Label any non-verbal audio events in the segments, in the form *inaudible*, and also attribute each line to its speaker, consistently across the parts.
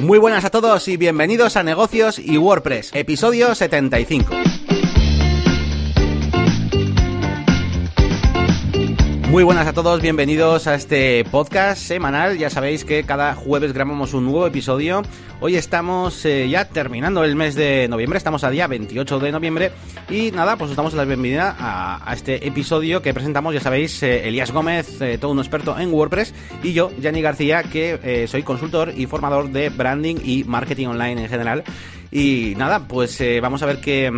Speaker 1: Muy buenas a todos y bienvenidos a Negocios y WordPress, episodio 75. Muy buenas a todos, bienvenidos a este podcast semanal. Ya sabéis que cada jueves grabamos un nuevo episodio. Hoy estamos eh, ya terminando el mes de noviembre, estamos a día 28 de noviembre. Y nada, pues os damos la bienvenida a, este episodio que presentamos, ya sabéis, eh, Elías Gómez, eh, todo un experto en WordPress, y yo, Yanni García, que soy consultor y formador de branding y marketing online en general. Y nada, pues eh, vamos a ver qué,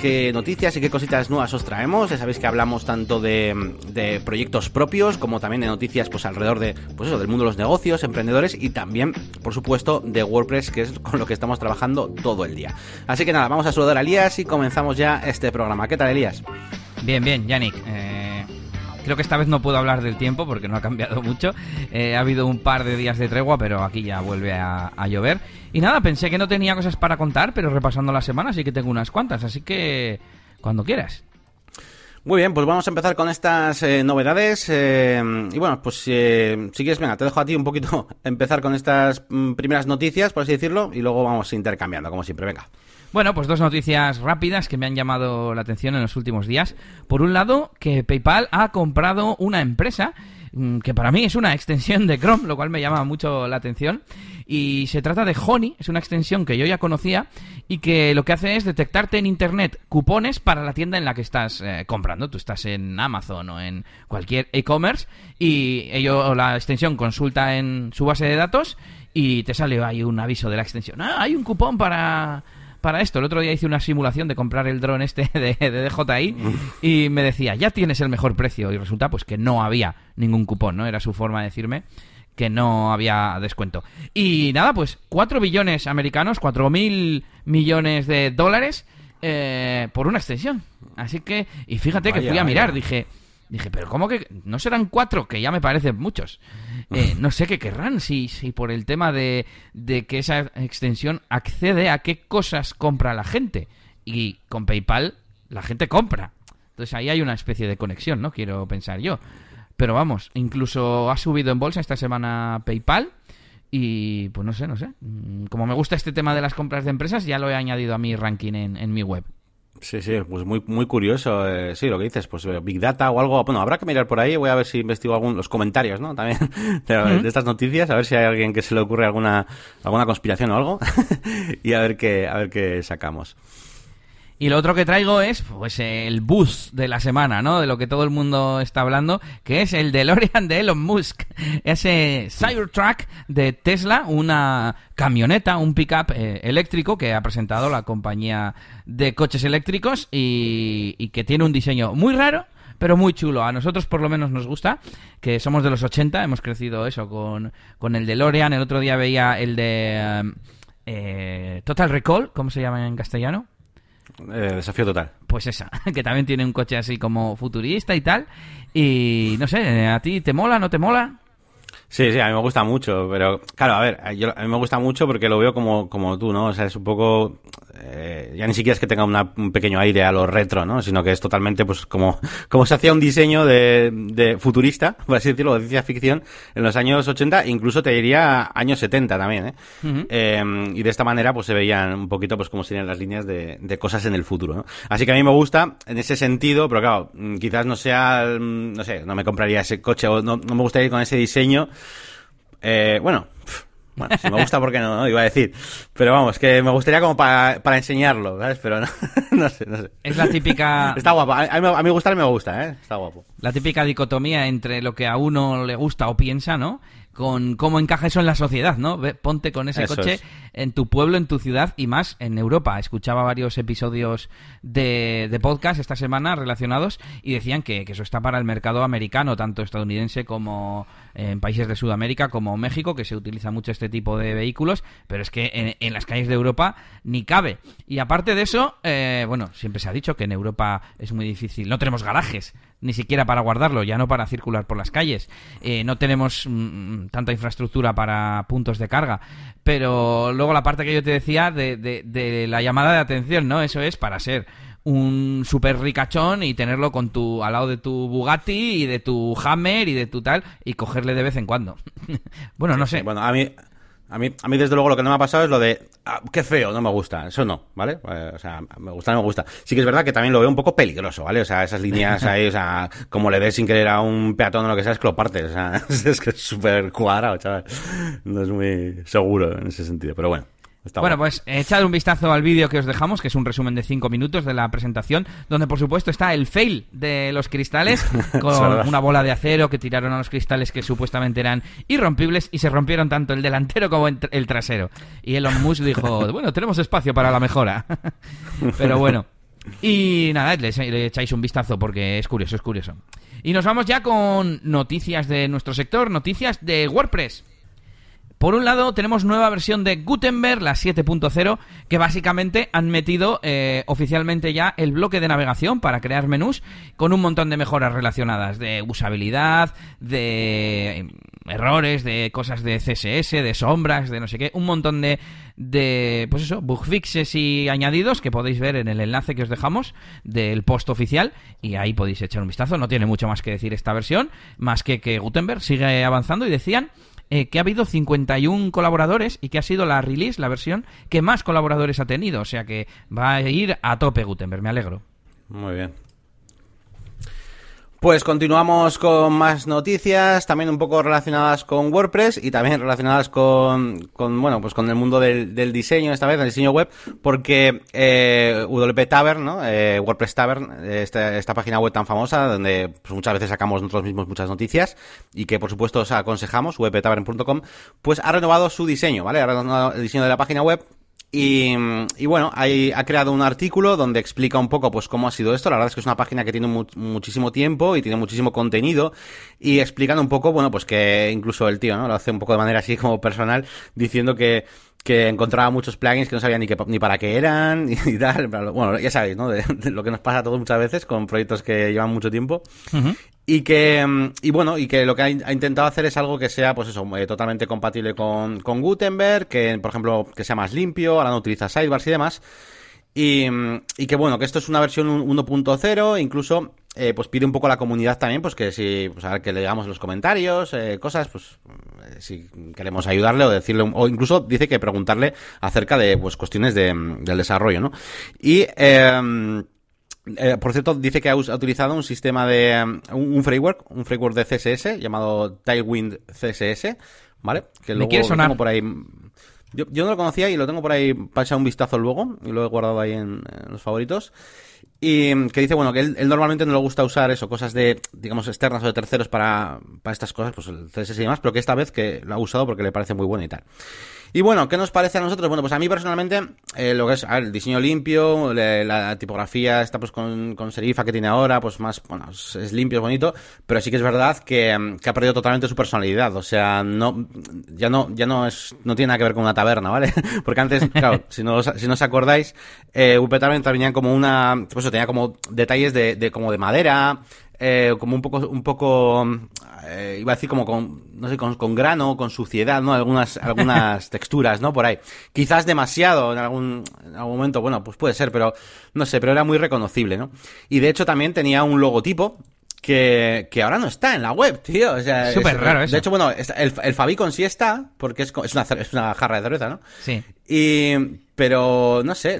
Speaker 1: qué, noticias y qué cositas nuevas os traemos. Ya sabéis que hablamos tanto de, de, proyectos propios como también de noticias pues alrededor de pues eso, del mundo de los negocios, emprendedores y también, por supuesto, de WordPress, que es con lo que estamos trabajando todo el día. Así que nada, vamos a saludar a Elías y comenzamos ya este programa. ¿Qué tal, Elías?
Speaker 2: Bien, bien, Yannick. Eh, creo que esta vez no puedo hablar del tiempo porque no ha cambiado mucho. Eh, ha habido un par de días de tregua, pero aquí ya vuelve a, llover. Y nada, pensé que no tenía cosas para contar, pero repasando la semana sí que tengo unas cuantas, así que cuando quieras.
Speaker 1: Muy bien, pues vamos a empezar con estas eh, novedades. Eh, y bueno, pues si quieres, venga, te dejo a ti un poquito *laughs* empezar con estas mm, primeras noticias, por así decirlo, y luego vamos intercambiando, como siempre, venga.
Speaker 2: Bueno, pues dos noticias rápidas que me han llamado la atención en los últimos días. Por un lado, que PayPal ha comprado una empresa Mm, que para mí es una extensión de Chrome, lo cual me llama mucho la atención. Y se trata de Honey, es una extensión que yo ya conocía y que lo que hace es detectarte en Internet cupones para la tienda en la que estás eh, comprando. Tú estás en Amazon o en cualquier e-commerce y ello, la extensión consulta en su base de datos y te sale ahí un aviso de la extensión. Ah, hay un cupón para para esto. El otro día hice una simulación de comprar el dron este de, de DJI y me decía, ya tienes el mejor precio. Y resulta pues que no había ningún cupón, ¿no? Era su forma de decirme que no había descuento. Y nada, pues 4 billones americanos, 4 mil millones de dólares eh, por una extensión. Así que, y fíjate que fui a mirar, dije, Dije, pero ¿cómo que no serán cuatro? Que ya me parecen muchos. Eh, no sé qué querrán, si, si por el tema de, de que esa extensión accede a qué cosas compra la gente. Y con PayPal la gente compra. Entonces ahí hay una especie de conexión, ¿no? Quiero pensar yo. Pero vamos, incluso ha subido en bolsa esta semana PayPal. Y pues no sé, no sé. Mm, como me gusta este tema de las compras de empresas, ya lo he añadido a mi ranking en, en mi web.
Speaker 1: Sí, sí, pues muy, muy curioso, eh, sí, lo que dices, pues eh, Big Data o algo, bueno, habrá que mirar por ahí, voy a ver si investigo algún, los comentarios, ¿no? También *laughs* de, estas noticias, a ver si hay alguien que se le ocurre alguna, alguna conspiración o algo, *laughs* y a ver qué, a ver qué sacamos.
Speaker 2: Y lo otro que traigo es pues el bus de la semana, ¿no? De lo que todo el mundo está hablando, que es el DeLorean de Elon Musk. *laughs* Ese Cybertruck de Tesla, una camioneta, un pickup eh, eléctrico que ha presentado la compañía de coches eléctricos y, y que tiene un diseño muy raro, pero muy chulo. A nosotros por lo menos nos gusta, que somos de los 80, hemos crecido eso con, con el DeLorean. El otro día veía el de eh, Total Recall, ¿cómo se llama en castellano?
Speaker 1: Eh, desafío total.
Speaker 2: Pues esa, *laughs* que también tiene un coche así como futurista y tal. Y no sé, ¿a ti te mola, no te mola?
Speaker 1: Sí, sí, a mí me gusta mucho, pero claro, a ver, a mí me gusta mucho porque lo veo como, como tú, ¿no? O sea, es un poco eh, ya ni siquiera es que tenga un pequeño aire a lo retro, ¿no? Sino que es totalmente, pues, como, *laughs* como se hacía un diseño de, de futurista, *laughs* por así decirlo, de ciencia ficción, en los años 80, incluso te diría años 70 también, ¿eh? eh, y de esta manera, pues, se veían un poquito, pues, como serían las líneas de, de cosas en el futuro, ¿no? Así que a mí me gusta en ese sentido, pero claro, quizás no sea, no sé, no me compraría ese coche o no, no me gustaría ir con ese diseño. Eh, bueno, bueno, si me gusta, ¿por qué no? no? Iba a decir. Pero vamos, que me gustaría como para, para enseñarlo, ¿sabes? Pero no, *laughs* no sé, no sé.
Speaker 2: Es la típica...
Speaker 1: Está guapo. A mí, a mí gustar me gusta, ¿eh? Está guapo.
Speaker 2: La típica dicotomía entre lo que a uno le gusta o piensa, ¿no? Con cómo encaja eso en la sociedad, ¿no? ponte con ese coche en tu pueblo, en tu ciudad y más en Europa. Escuchaba varios episodios de, de podcast esta semana relacionados y decían que, que, eso está para el mercado americano, tanto estadounidense como en países de Sudamérica, como México, que se utiliza mucho este tipo de vehículos, pero es que en, en las calles de Europa ni cabe. Y aparte de eso, eh, bueno, siempre se ha dicho que en Europa es muy difícil, no tenemos garajes, ni siquiera para guardarlo, ya no para circular por las calles. Eh, no tenemos mm, tanta infraestructura para puntos de carga. Pero luego la parte que yo te decía de, de, la llamada de atención, ¿no? Eso es para ser un super ricachón y tenerlo con tu al lado de tu Bugatti y de tu Hammer y de tu tal y cogerle de vez en cuando. *laughs* bueno, no sé.
Speaker 1: Bueno, a mí A mí, a mí, desde luego, lo que no me ha pasado es lo de, ah, qué feo, no me gusta. Eso no, ¿vale? Eh, o sea, me gusta, no me gusta. Sí que es verdad que también lo veo un poco peligroso, ¿vale? O sea, esas líneas *laughs* ahí, o sea, como le des sin querer a un peatón o lo que sea, es que lo partes. O sea, *laughs* es que es súper cuadrado, chaval. No es muy seguro en ese sentido, pero bueno
Speaker 2: bueno, pues echad un vistazo al vídeo que os dejamos, que es un resumen de 5 minutos de la presentación, donde por supuesto está el fail de los cristales, *laughs* con una bola de acero que tiraron a los cristales que supuestamente eran irrompibles y se rompieron tanto el delantero como el trasero. Y Elon Musk dijo, *laughs* bueno, tenemos espacio para la mejora. *laughs* Pero bueno. Y nada, le, le echáis un vistazo porque es curioso, es curioso. Y nos vamos ya con noticias de nuestro sector, noticias de WordPress. Por un lado, tenemos nueva versión de Gutenberg, la 7.0, que básicamente han metido eh, oficialmente ya el bloque de navegación para crear menús con un montón de mejoras relacionadas de usabilidad, de errores, de cosas de CSS, de sombras, de no sé qué, un montón de, de pues eso, bug fixes y añadidos que podéis ver en el enlace que os dejamos del post oficial y ahí podéis echar un vistazo. No tiene mucho más que decir esta versión, más que que Gutenberg sigue avanzando y decían eh, que ha habido 51 colaboradores y que ha sido la release, la versión que más colaboradores ha tenido. O sea que va a ir a tope Gutenberg, me alegro.
Speaker 1: Muy bien. Pues continuamos con más noticias, también un poco relacionadas con WordPress y también relacionadas con, con bueno, pues con el mundo del, diseño, esta vez, del diseño web, porque eh, WP Tavern, ¿no? Eh, WordPress Tavern, esta, esta, página web tan famosa, donde pues, muchas veces sacamos nosotros mismos muchas noticias y que por supuesto os aconsejamos, wptavern.com, pues ha renovado su diseño, ¿vale? Ha renovado el diseño de la página web y, bueno, ahí ha creado un artículo donde explica un poco pues cómo ha sido esto. La verdad es que es una página que tiene muchísimo tiempo y tiene muchísimo contenido. Y explicando un poco, bueno, pues que incluso el tío, ¿no? Lo hace un poco de manera así como personal, diciendo que que encontraba muchos plugins que no sabía ni, ni para qué eran *laughs* y, tal. Bueno, ya sabéis, ¿no? De, lo que nos pasa a todos muchas veces con proyectos que llevan mucho tiempo. Y que, y bueno, y que lo que ha, intentado hacer es algo que sea, pues eso, eh, totalmente compatible con, con Gutenberg, que, por ejemplo, que sea más limpio, ahora no utiliza sidebars y demás. Y, y que bueno, que esto es una versión 1.0, incluso eh, pues pide un poco a la comunidad también, pues que si, pues que le digamos los comentarios, eh, cosas, pues eh, si queremos ayudarle o decirle, o incluso dice que preguntarle acerca de, pues cuestiones de, del desarrollo, ¿no? Y, em, por cierto, dice que ha, utilizado un sistema de, em, un, framework, un framework de CSS llamado Tailwind CSS, ¿vale?
Speaker 2: Que luego lo tengo
Speaker 1: por ahí. Yo, yo, no lo conocía y lo tengo por ahí para echar un vistazo luego, y lo he guardado ahí en los favoritos. Y que dice, bueno, que él, normalmente no le gusta usar eso, cosas de, digamos, externas o de terceros para, para estas cosas, pues el CSS y demás, pero que esta vez que lo ha usado porque le parece muy bueno y tal. Y bueno, ¿qué nos parece a nosotros? Bueno, pues a mí personalmente, eh, lo que es el diseño limpio, la, tipografía está pues con, con, serifa que tiene ahora, pues más, bueno, es, limpio, es bonito, pero sí que es verdad que, que, ha perdido totalmente su personalidad. O sea, no, ya no, ya no es, no tiene nada que ver con una taberna, ¿vale? *laughs* Porque antes, claro, si no, si no os acordáis, eh, también tenía como una, pues tenía como detalles de, de como de madera, eh, como un poco, un poco, eh, iba a decir como con, no sé, con, con, grano, con suciedad, ¿no? Algunas, *laughs* algunas texturas, ¿no? Por ahí. Quizás demasiado en algún, en algún momento, bueno, pues puede ser, pero no sé, pero era muy reconocible, ¿no? Y de hecho también tenía un logotipo que, que ahora no está en la web, tío. O sea,
Speaker 2: Súper raro eso.
Speaker 1: De hecho, bueno, el, el Fabicon sí está, porque es, es, una, es una jarra de cerveza, ¿no?
Speaker 2: Sí.
Speaker 1: Y, pero, no sé,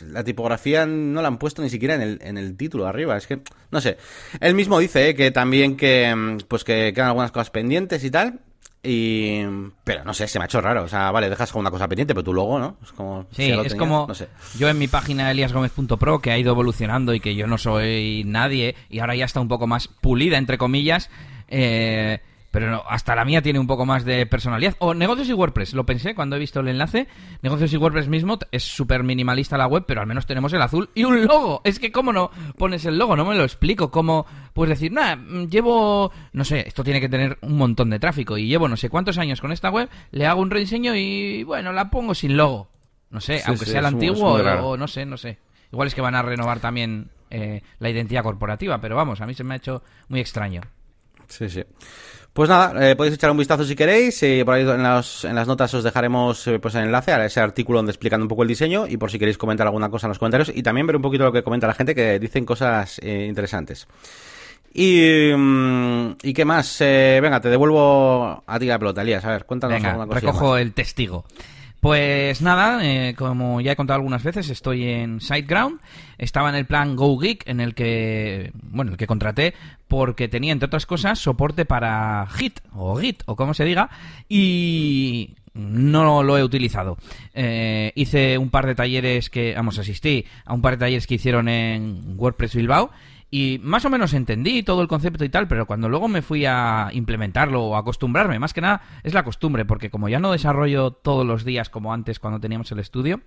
Speaker 1: la, tipografía no la han puesto ni siquiera en el, en el título arriba. Es que, no sé. Él mismo dice eh, que también que, pues que quedan algunas cosas pendientes y tal. Y, pero no sé, se me ha hecho raro. O sea, vale, dejas como una cosa pendiente, pero tú luego, ¿no?
Speaker 2: Es como. Sí, es como. No sé. Yo en mi página eliasgomez.pro, que ha ido evolucionando y que yo no soy nadie, y ahora ya está un poco más pulida, entre comillas. Eh pero no, hasta la mía tiene un poco más de personalidad. O negocios y WordPress, lo pensé cuando he visto el enlace. Negocios y WordPress mismo es súper minimalista la web, pero al menos tenemos el azul y un logo. Es que cómo no pones el logo, no me lo explico. Cómo puedes decir, nada, mm, llevo, no sé, esto tiene que tener un montón de tráfico y llevo no sé cuántos años con esta web, le hago un rediseño y bueno, la pongo sin logo. No sé, aunque sea el antiguo o no sé, no sé. Igual es que van a renovar también eh, la identidad corporativa, pero vamos, a mí se me ha hecho muy extraño.
Speaker 1: Sí, sí. Pues nada, eh, podéis echar un vistazo si queréis. y por ahí en, en, las notas os dejaremos eh, pues el enlace a ese artículo donde explicando un poco el diseño y por si queréis comentar alguna cosa en los comentarios y también ver un poquito lo que comenta la gente que dicen cosas eh, interesantes. Y, mm, ¿y qué más? Eh, venga, te devuelvo a ti la pelota, Elías. A ver, cuéntanos
Speaker 2: Venga,
Speaker 1: alguna cosa.
Speaker 2: recojo el testigo. Pues nada, eh, como ya he contado algunas veces, estoy en SiteGround. Estaba en el plan Go Geek, en el que, bueno, el que contraté, porque tenía, entre otras cosas, soporte para Git, o Git, o como se diga, y no lo he utilizado. Eh, hice un par de talleres que, vamos, asistí a un par de talleres que hicieron en WordPress Bilbao y más o menos entendí todo el concepto y tal, pero cuando luego me fui a implementarlo o acostumbrarme, más que nada es la costumbre, porque como ya no desarrollo todos los días como antes cuando teníamos el estudio,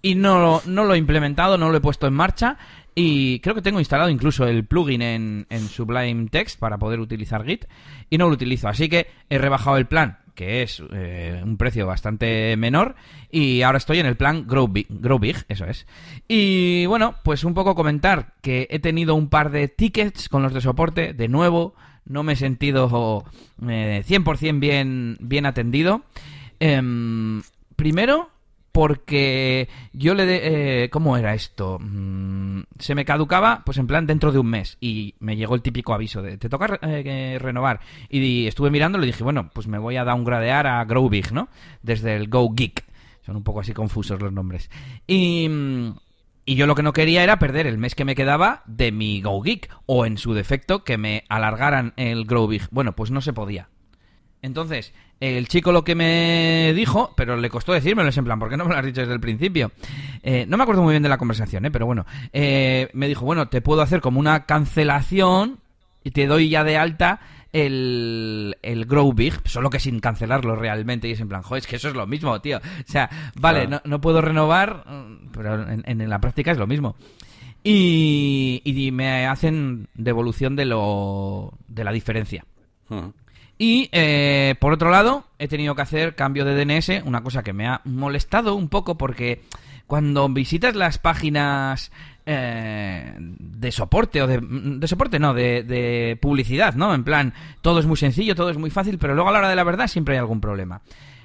Speaker 2: y no, no lo he implementado, no lo he puesto en marcha, y creo que tengo instalado incluso el plugin en, en Sublime Text para poder utilizar Git, y no lo utilizo, así que he rebajado el plan que es eh, un precio bastante menor, y ahora estoy en el plan Grow Big, Grow Big, eso es. Y bueno, pues un poco comentar que he tenido un par de tickets con los de soporte, de nuevo, no me he sentido eh, 100% bien, bien atendido. Em, primero, porque yo le... De, eh, ¿Cómo era esto? Mm, se me caducaba, pues en plan dentro de un mes. Y me llegó el típico aviso de, te toca eh, renovar. Y estuve mirando y le dije, bueno, pues me voy a downgradear a Grow Big, ¿no? Desde el Go Geek. Son un poco así confusos los nombres. Y... Y yo lo que no quería era perder el mes que me quedaba de mi Go Geek. O en su defecto, que me alargaran el Grow Big. Bueno, pues no se podía. Entonces, el chico lo que me dijo, pero le costó decírmelo, es en plan, ¿por qué no me lo has dicho desde el principio? Eh, no me acuerdo muy bien de la conversación, ¿eh? pero bueno, eh, me dijo, bueno, te puedo hacer como una cancelación y te doy ya de alta el, el Grow Big, solo que sin cancelarlo realmente. Y es en plan, joder, es que eso es lo mismo, tío. O sea, vale,
Speaker 1: Claro.
Speaker 2: no, no puedo renovar, mm, pero en, en la práctica es lo mismo. Y, y me hacen devolución de lo de la diferencia.
Speaker 1: Mm.
Speaker 2: Y eh, por otro lado, he tenido que hacer cambio de DNS, una cosa que me ha molestado un poco porque cuando visitas las páginas eh, de soporte o de, soporte no, de, de publicidad, ¿no? En plan, todo es muy sencillo, todo es muy fácil, pero luego a la hora de la verdad siempre hay algún problema.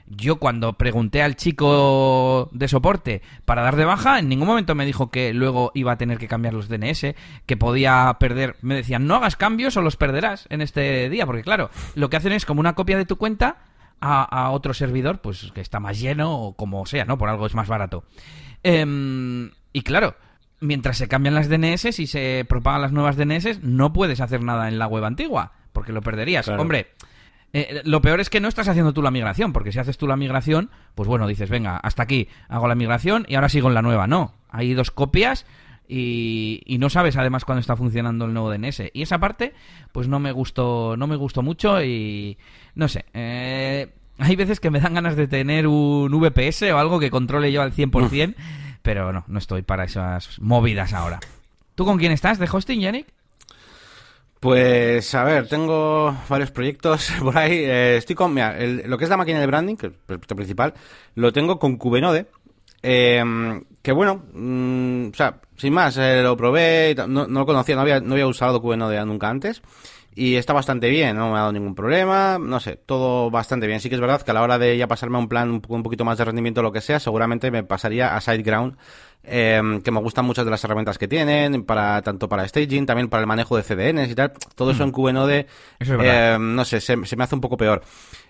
Speaker 2: Yo cuando pregunté al chico de soporte para dar de baja, en ningún momento me dijo que luego iba a tener que cambiar los DNS, que podía perder. Me decían, no hagas cambios o los perderás en este día, porque claro, lo que hacen es como una copia de tu cuenta a, a otro servidor, pues que está más lleno o como sea, ¿no? Por algo es más barato. Em, y claro, mientras se cambian las DNS y se propagan las nuevas DNS, no puedes hacer nada en la web antigua, porque lo perderías.
Speaker 1: Claro.
Speaker 2: Hombre, eh, lo peor es que no estás haciendo tú la migración, porque si haces tú la migración, pues bueno, dices, venga, hasta aquí hago la migración y ahora sigo en la nueva. No, hay dos copias y, y no sabes además cuándo está funcionando el nuevo DNS. Y esa parte, pues no me gustó, no me gustó mucho y no sé. eh, hay veces que me dan ganas de tener un VPS o algo que controle yo al 100%, pero no, no estoy para esas movidas ahora. ¿Tú con quién estás de hosting, Yannick?
Speaker 1: Pues a ver, tengo varios proyectos *laughs* por ahí. Eh, estoy con, mira, el- lo que es la máquina de branding, que es el proyecto principal, lo tengo con Cubenode. eh, que bueno, mm, o sea, sin más, eh, lo probé, no, no lo conocía, no había, no había usado Cubenode nunca antes. Y está bastante bien, no me ha dado ningún problema, no sé, todo bastante bien. Sí que es verdad que a la hora de ya pasarme a un plan un, poquito más de rendimiento o lo que sea, seguramente me pasaría a SiteGround, eh, que me gustan muchas de las herramientas que tienen, para tanto para staging, también para el manejo de CDNs y tal. Todo eso en Cubenode,
Speaker 2: Eso es
Speaker 1: eh, no sé, se, se me hace un poco peor.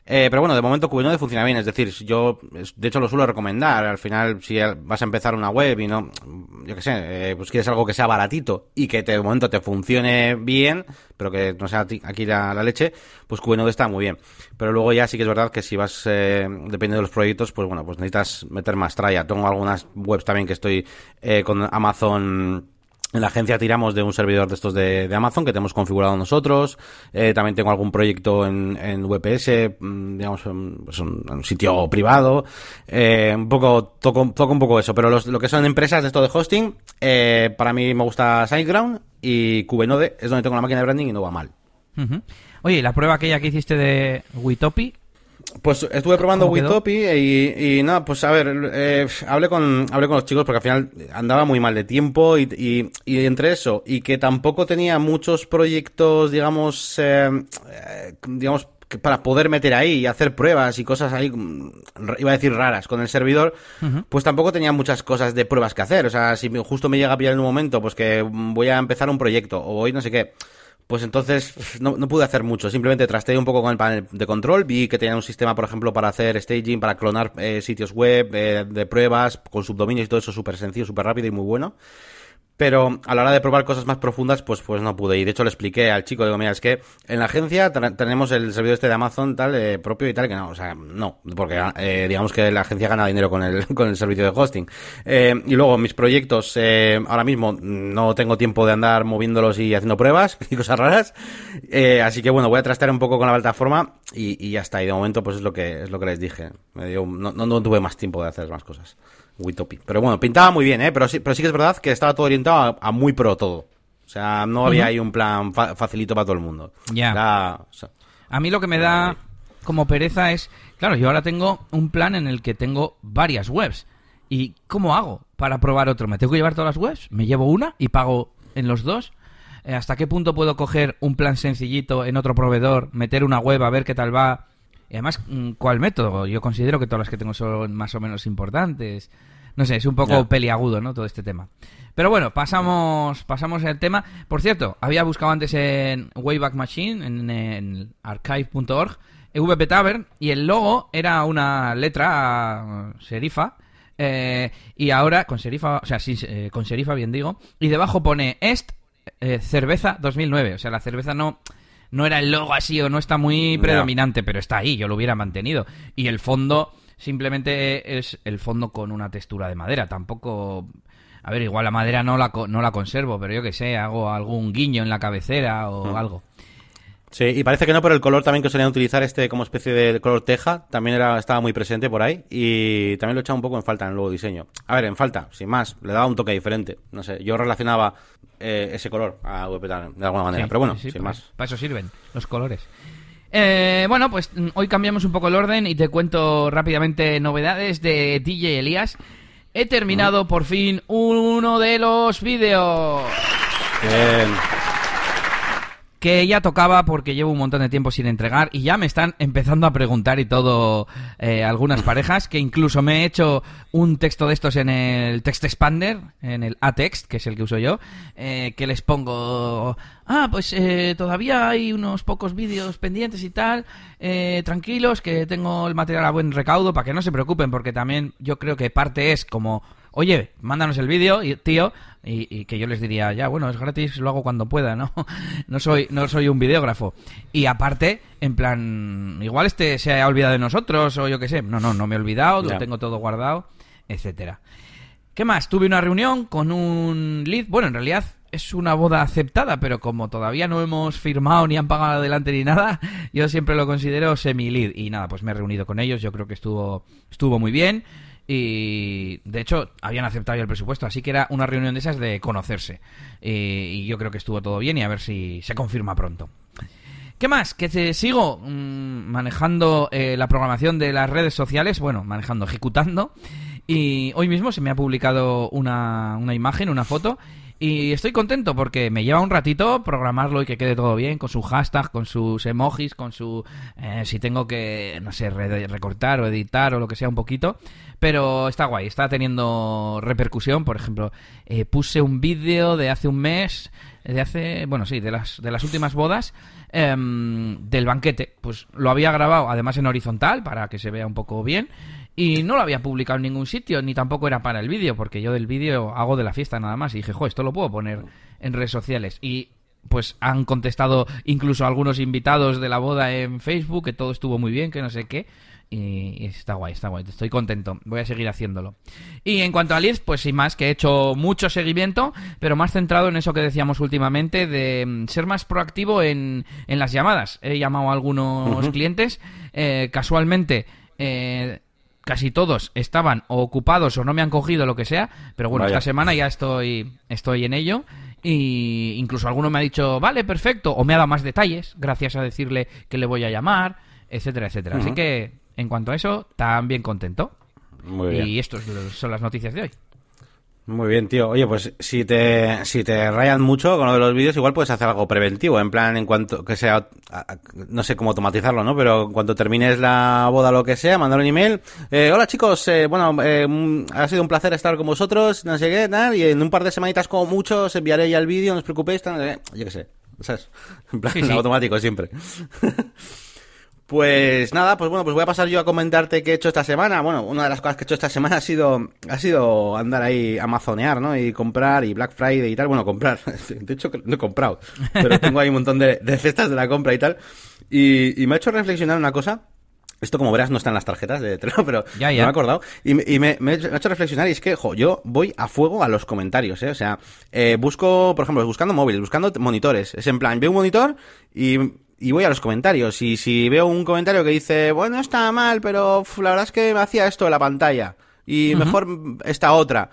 Speaker 1: Eh, pero bueno, de momento Cubenode funciona bien, es decir, yo de hecho lo suelo recomendar. Al final, si vas a empezar una web y no, yo qué sé, eh, pues quieres algo que sea baratito y que de momento te funcione bien, pero que no sea aquí la, leche, pues Cubenode está muy bien. Pero luego ya sí que es verdad que si vas, eh, dependiendo de los proyectos, pues bueno, pues necesitas meter más tralla. Tengo algunas webs también que estoy eh, con Amazon. En la agencia tiramos de un servidor de estos de, Amazon que tenemos configurado nosotros. Eh, también tengo algún proyecto en, en VPS, mm, digamos, en, pues un, en un sitio privado. Eh, un poco, toco, toco un poco eso. Pero lo que son empresas de esto de hosting, eh, para mí me gusta SiteGround y Cubenode es donde tengo la máquina de branding y no va mal.
Speaker 2: Ujú. Oye, ¿y la prueba aquella que hiciste de Witopi,
Speaker 1: Pues estuve probando. Witopi y, y nada, pues a ver, eh, hablé con hablé con los chicos porque al final andaba muy mal de tiempo y, y, y entre eso y que tampoco tenía muchos proyectos, digamos, eh, eh, digamos para poder meter ahí y hacer pruebas y cosas ahí, mm, iba a decir raras con el servidor, pues tampoco tenía muchas cosas de pruebas que hacer. O sea, si justo me llega a pillar en un momento, pues que voy a empezar un proyecto o voy no sé qué, pues entonces no, no, pude hacer mucho. Simplemente trasteé un poco con el panel de control. Vi que tenía un sistema, por ejemplo, para hacer staging, para clonar eh, sitios web eh, de pruebas con subdominios y todo eso súper sencillo, súper rápido y muy bueno. Pero a la hora de probar cosas más profundas, pues, pues no pude. Y de hecho le expliqué al chico, digo, mira, es que en la agencia tenemos el servidor este de Amazon tal, eh, propio y tal, que no, o sea, no, porque eh, digamos que la agencia gana dinero con el, *laughs* con el servicio de hosting. Eh, y luego mis proyectos, eh, ahora mismo no tengo tiempo de andar moviéndolos y haciendo pruebas *laughs* y cosas raras. Así que bueno, voy a trastear un poco con la plataforma y, y ya está. Y de momento pues es lo que, es lo que les dije. Me dio, no, no, no tuve más tiempo de hacer más cosas. Witopi. Pero bueno, pintaba muy bien, ¿eh? Pero sí, pero sí que es verdad que estaba todo orientado a, a muy pro todo. O sea, no había uh -huh. ahí un plan fa facilito para todo el mundo.
Speaker 2: Ya.
Speaker 1: Era, o sea,
Speaker 2: a mí lo que me da como pereza es, claro, yo ahora tengo un plan en el que tengo varias webs. ¿Y cómo hago para probar otro? ¿Me tengo que llevar todas las webs? ¿Me llevo una y pago en los dos? Eh, ¿Hasta qué punto puedo coger un plan sencillito en otro proveedor, meter una web a ver qué tal va? Y además, mm, ¿cuál método? Yo considero que todas las que tengo son más o menos importantes. No sé, es un poco yeah. peliagudo, ¿no? Todo este tema. Pero bueno, pasamos pasamos el tema. Por cierto, había buscado antes en Wayback Machine, en, en archive.org, VP Tavern, y el logo era una letra serifa. Eh, y ahora, con serifa, o sea, sí, eh, con serifa, bien digo, y debajo pone Est eh, Cerveza 2009. O sea, la cerveza no no era el logo así o no está muy predominante, pero está ahí, yo lo hubiera mantenido. Y el fondo simplemente es el fondo con una textura de madera, tampoco... A ver, igual la madera no la, no la conservo, pero yo que sé, hago algún guiño en la cabecera o mm. algo.
Speaker 1: Sí, y parece que no, pero el color también que solían utilizar este como especie de color teja también era, estaba muy presente por ahí y también lo he echado un poco en falta en el nuevo diseño. A ver, en falta, sin más, le daba un toque diferente. No sé, yo relacionaba eh, ese color a VP de alguna manera,
Speaker 2: sí,
Speaker 1: pero bueno,
Speaker 2: sí,
Speaker 1: sin
Speaker 2: para,
Speaker 1: más.
Speaker 2: Para eso sirven los colores. Eh, bueno, pues mm, hoy cambiamos un poco el orden y te cuento rápidamente novedades de DJ Elías. He terminado por fin uno de los vídeos.
Speaker 1: Bien
Speaker 2: que ya tocaba porque llevo un montón de tiempo sin entregar y ya me están empezando a preguntar y todo eh, algunas *laughs* parejas que incluso me he hecho un texto de estos en el Text Expander, en el A-Text, que es el que uso yo, eh, que les pongo, ah, pues eh, todavía hay unos pocos vídeos pendientes y tal, eh, tranquilos, que tengo el material a buen recaudo para que no se preocupen porque también yo creo que parte es como oye, mándanos el vídeo, tío, y, y, que yo les diría, ya, bueno, es gratis, lo hago cuando pueda, ¿no? *laughs* No soy, no soy un videógrafo. Y aparte, en plan, igual este se ha olvidado de nosotros, o yo qué sé. No, no, no me he olvidado, lo tengo todo guardado, etcétera. ¿Qué más? Tuve una reunión con un lead, bueno, en realidad es una boda aceptada, pero como todavía no hemos firmado ni han pagado adelante ni nada, yo siempre lo considero semi-lead. Y nada, pues me he reunido con ellos, yo creo que estuvo, estuvo muy bien y de hecho habían aceptado el presupuesto, así que era una reunión de esas de conocerse. Y, yo creo que estuvo todo bien y a ver si se confirma pronto. ¿Qué más? Que te sigo mmm, manejando eh, la programación de las redes sociales, bueno, manejando, ejecutando. Y hoy mismo se me ha publicado una, una imagen, una foto, y estoy contento porque me lleva un ratito programarlo y que quede todo bien, con su hashtag, con sus emojis, con su... Eh, si tengo que, no sé, re recortar o editar o lo que sea un poquito. Pero está guay, está teniendo repercusión. Por ejemplo, eh, puse un vídeo de hace un mes, de hace, bueno, sí, de las, de las últimas bodas, eh, del banquete. Pues lo había grabado además en horizontal para que se vea un poco bien. Y no lo había publicado en ningún sitio, ni tampoco era para el vídeo, porque yo del vídeo hago de la fiesta nada más. Y dije, jo, esto lo puedo poner en redes sociales. Y pues han contestado incluso algunos invitados de la boda en Facebook, que todo estuvo muy bien, que no sé qué. Y, está guay, está guay, estoy contento, voy a seguir haciéndolo. Y en cuanto a leads, pues sin más, que he hecho mucho seguimiento, pero más centrado en eso que decíamos últimamente, de mm, ser más proactivo en, en las llamadas. He llamado a algunos uh -huh. clientes, eh, casualmente... Eh, casi todos estaban o ocupados o no me han cogido lo que sea, pero bueno, Vaya. esta semana ya estoy estoy en ello y incluso alguno me ha dicho, "Vale, perfecto", o me ha dado más detalles gracias a decirle que le voy a llamar, etcétera, etcétera. Uh -huh. Así que en cuanto a eso, también contento.
Speaker 1: Muy bien.
Speaker 2: Y estas son las noticias de hoy.
Speaker 1: Muy bien, tío. Oye, pues si te, si te rayan mucho con lo de los vídeos, igual puedes hacer algo preventivo, en plan, en cuanto que sea, no sé cómo automatizarlo, ¿no? Pero en cuanto termines la boda o lo que sea, mandar un email. Eh, hola chicos, eh, bueno, eh, ha sido un placer estar con vosotros, no sé qué, tal, y en un par de semanitas como mucho os enviaré ya el vídeo, no os preocupéis, tal, yo qué sé. ¿sabes? En plan, automático siempre. *laughs* Pues nada, pues bueno, pues voy a pasar yo a comentarte qué he hecho esta semana. Bueno, una de las cosas que he hecho esta semana *laughs* ha sido, ha sido andar ahí amazonear, ¿no? Y comprar y Black Friday y tal. Bueno, comprar. *laughs* De hecho, no he comprado. Pero tengo ahí un montón de, de cestas de la compra y tal. Y, me ha hecho reflexionar una cosa. Esto, como verás, no está en las tarjetas de Trello, *laughs* pero ya, me he acordado. Y, me, me, ha hecho reflexionar y es que, jo, yo voy a fuego a los comentarios, ¿eh? O sea, eh, busco, por ejemplo, buscando móviles, buscando monitores. Es en plan, veo un monitor y y voy a los comentarios. Y si veo un comentario que dice, bueno, está mal, pero la verdad es que me hacía esto en la pantalla. Y mejor esta otra.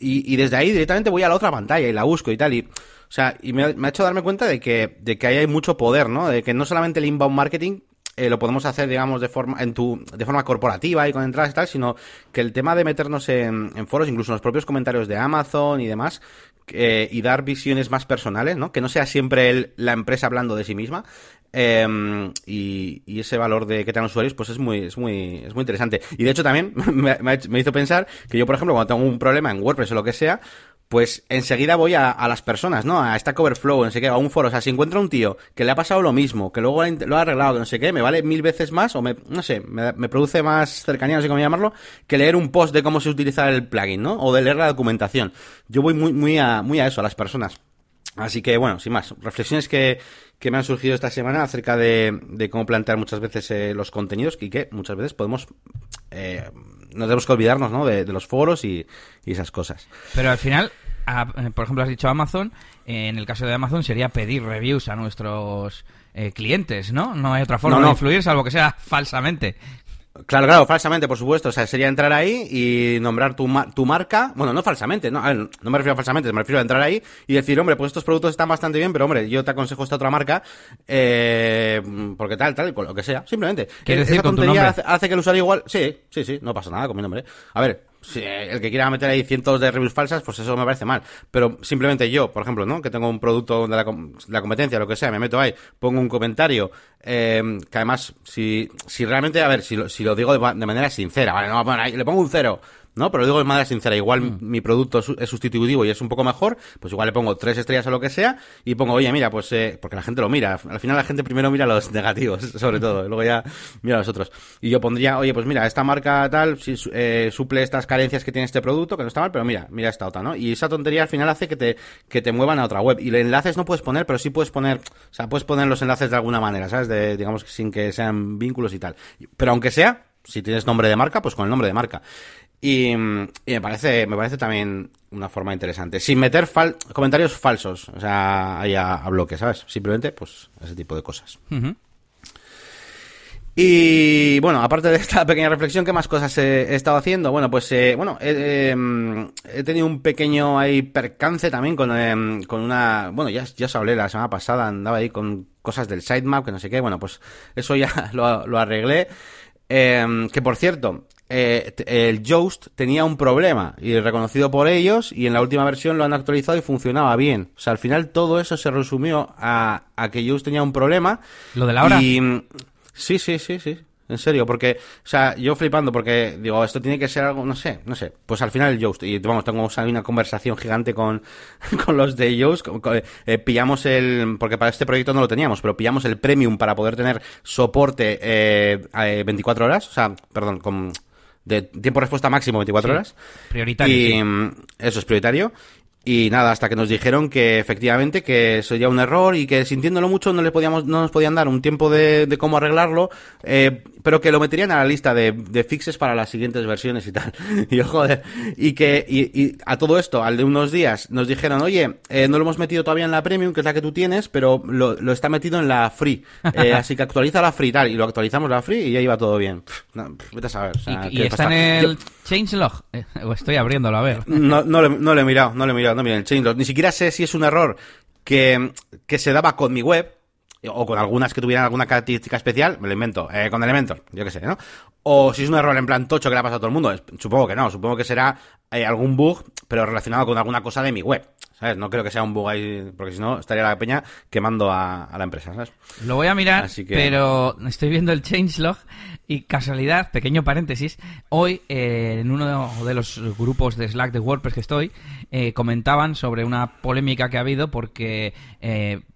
Speaker 1: Y, y, desde ahí directamente voy a la otra pantalla y la busco y tal. Y, o sea, y me, ha hecho darme cuenta de que, de que ahí hay mucho poder, ¿no? De que no solamente el inbound marketing eh, lo podemos hacer, digamos, de forma, en tu, de forma corporativa y con entradas y tal, sino que el tema de meternos en, en foros, incluso en los propios comentarios de Amazon y demás, eh, y dar visiones más personales, ¿no? Que no sea siempre el, la empresa hablando de sí misma, Em, y, ese valor de que tengan usuarios, pues es muy, es muy, es muy interesante. Y de hecho también *laughs* me, hizo pensar que yo, por ejemplo, cuando tengo un problema en WordPress o lo que sea, pues enseguida voy a, las personas, ¿no? A Stack Overflow, no sé qué, a un foro. O sea, si encuentro un tío que le ha pasado lo mismo, que luego lo ha arreglado, que no sé qué, me vale mil veces más, o me, no sé, me, produce más cercanía, no sé cómo llamarlo, que leer un post de cómo se utiliza el plugin, ¿no? O de leer la documentación. Yo voy muy, muy a, muy a eso, a las personas. Así que, bueno, sin más, reflexiones que, que me han surgido esta semana acerca de, cómo plantear muchas veces eh, los contenidos y que muchas veces podemos... Eh, no tenemos que olvidarnos ¿no? de, los foros y, esas cosas.
Speaker 2: Pero al final, eh, por ejemplo, has dicho Amazon, en el caso de Amazon sería pedir reviews a nuestros clientes, ¿no? No hay otra forma de influir salvo que sea *laughs* falsamente.
Speaker 1: Claro, claro, falsamente, por supuesto. O sea, sería entrar ahí y nombrar tu, tu marca. Bueno, no falsamente, no, no me refiero a falsamente, me refiero a entrar ahí y decir, hombre, pues estos productos están bastante bien, pero hombre, yo te aconsejo esta otra marca, eh, porque tal, tal, lo que sea, simplemente.
Speaker 2: ¿Quieres decir con tu nombre?
Speaker 1: Hace, hace, que el usuario igual, sí, sí, sí, no pasa nada con mi nombre. A ver, si el que quiera meter ahí cientos de reviews falsas, pues eso me parece mal. Pero simplemente yo, por ejemplo, ¿no? Que tengo un producto de la, la competencia, lo que sea, me meto ahí, pongo un comentario, eh, que además, si, si realmente, a ver, si lo, si lo digo de, manera sincera, vale, no, bueno, ahí, le pongo un cero, ¿no? Pero lo digo de manera sincera, igual mm. mi producto es sustitutivo y es un poco mejor, pues igual le pongo tres estrellas o lo que sea y pongo, oye, mira, pues, eh, porque la gente lo mira, al final la gente primero mira los *laughs* negativos, sobre todo, y luego ya mira los otros. Y yo pondría, oye, pues mira, esta marca tal, si, eh, suple estas carencias que tiene este producto, que no está mal, pero mira, mira esta otra, ¿no? Y esa tontería al final hace que te, que te muevan a otra web. Y los enlaces no puedes poner, pero sí puedes poner, o sea, puedes poner los enlaces de alguna manera, ¿sabes? De, digamos, sin que sean vínculos y tal. Pero aunque sea, si tienes nombre de marca, pues con el nombre de marca. Y, me parece me parece también una forma interesante. Sin meter comentarios falsos, o sea, ahí a, bloque, ¿sabes? Simplemente, pues, ese tipo de cosas. Y bueno, aparte de esta *laughs* pequeña reflexión, ¿qué más cosas he, estado haciendo? Bueno, pues eh, bueno, em, he tenido un pequeño ahí percance también con, em, con una... Bueno, ya, ya os hablé la semana pasada, andaba ahí con cosas del sitemap, que no sé qué. Bueno, pues eso ya *laughs* lo, lo arreglé. Em, que por cierto, eh, el Yoast tenía un problema y reconocido por ellos y en la última versión lo han actualizado y funcionaba bien. O sea, al final todo eso se resumió a, a que Yoast tenía un problema.
Speaker 2: Lo de la hora.
Speaker 1: Y, sí, sí, sí, sí. En serio, porque, o sea, yo flipando porque digo, esto tiene que ser algo, no sé, no sé. Pues al final el Yoast, y vamos, tengo una conversación gigante con, *laughs* con los de Yoast, eh, pillamos el, porque para este proyecto no lo teníamos, pero pillamos el premium para poder tener soporte eh, 24 horas, o sea, perdón, con de tiempo de respuesta máximo 24 horas.
Speaker 2: Prioritario.
Speaker 1: Y mm, eso es prioritario. Y nada, hasta que nos dijeron que efectivamente que sería un error y que sintiéndolo mucho no le podíamos, no nos podían dar un tiempo de, de cómo arreglarlo, eh, pero que lo meterían a la lista de, de, fixes para las siguientes versiones y tal. *laughs* Y joder, y que y, y, a todo esto, al de unos días, nos dijeron, oye, eh, no lo hemos metido todavía en la premium, que es la que tú tienes, pero lo, lo está metido en la free. *laughs* Eh, así que actualiza la free y tal. Y lo actualizamos la free y ya iba todo bien. no, vete a saber. O
Speaker 2: sea, ¿Y, y está en el changelog? Eh, o estoy abriéndolo a ver.
Speaker 1: No, no, le, no le he mirado, no le he mirado, no miren el. Ni siquiera sé si es un error que, que se daba con mi web, o con algunas que tuvieran alguna característica especial, me lo invento, eh, con Elementor, yo qué sé, ¿no? o si es un error en plan tocho que le ha pasado a todo el mundo. Supongo que no, supongo que será eh, algún bug, pero relacionado con alguna cosa de mi web. ¿Sabes? No creo que sea un bug ahí, porque si no estaría la peña quemando a, la empresa, ¿sabes?
Speaker 2: Lo voy a mirar, pero estoy viendo el changelog y casualidad, pequeño paréntesis, hoy eh, en uno de los grupos de Slack de WordPress que estoy, eh, comentaban sobre una polémica que ha habido porque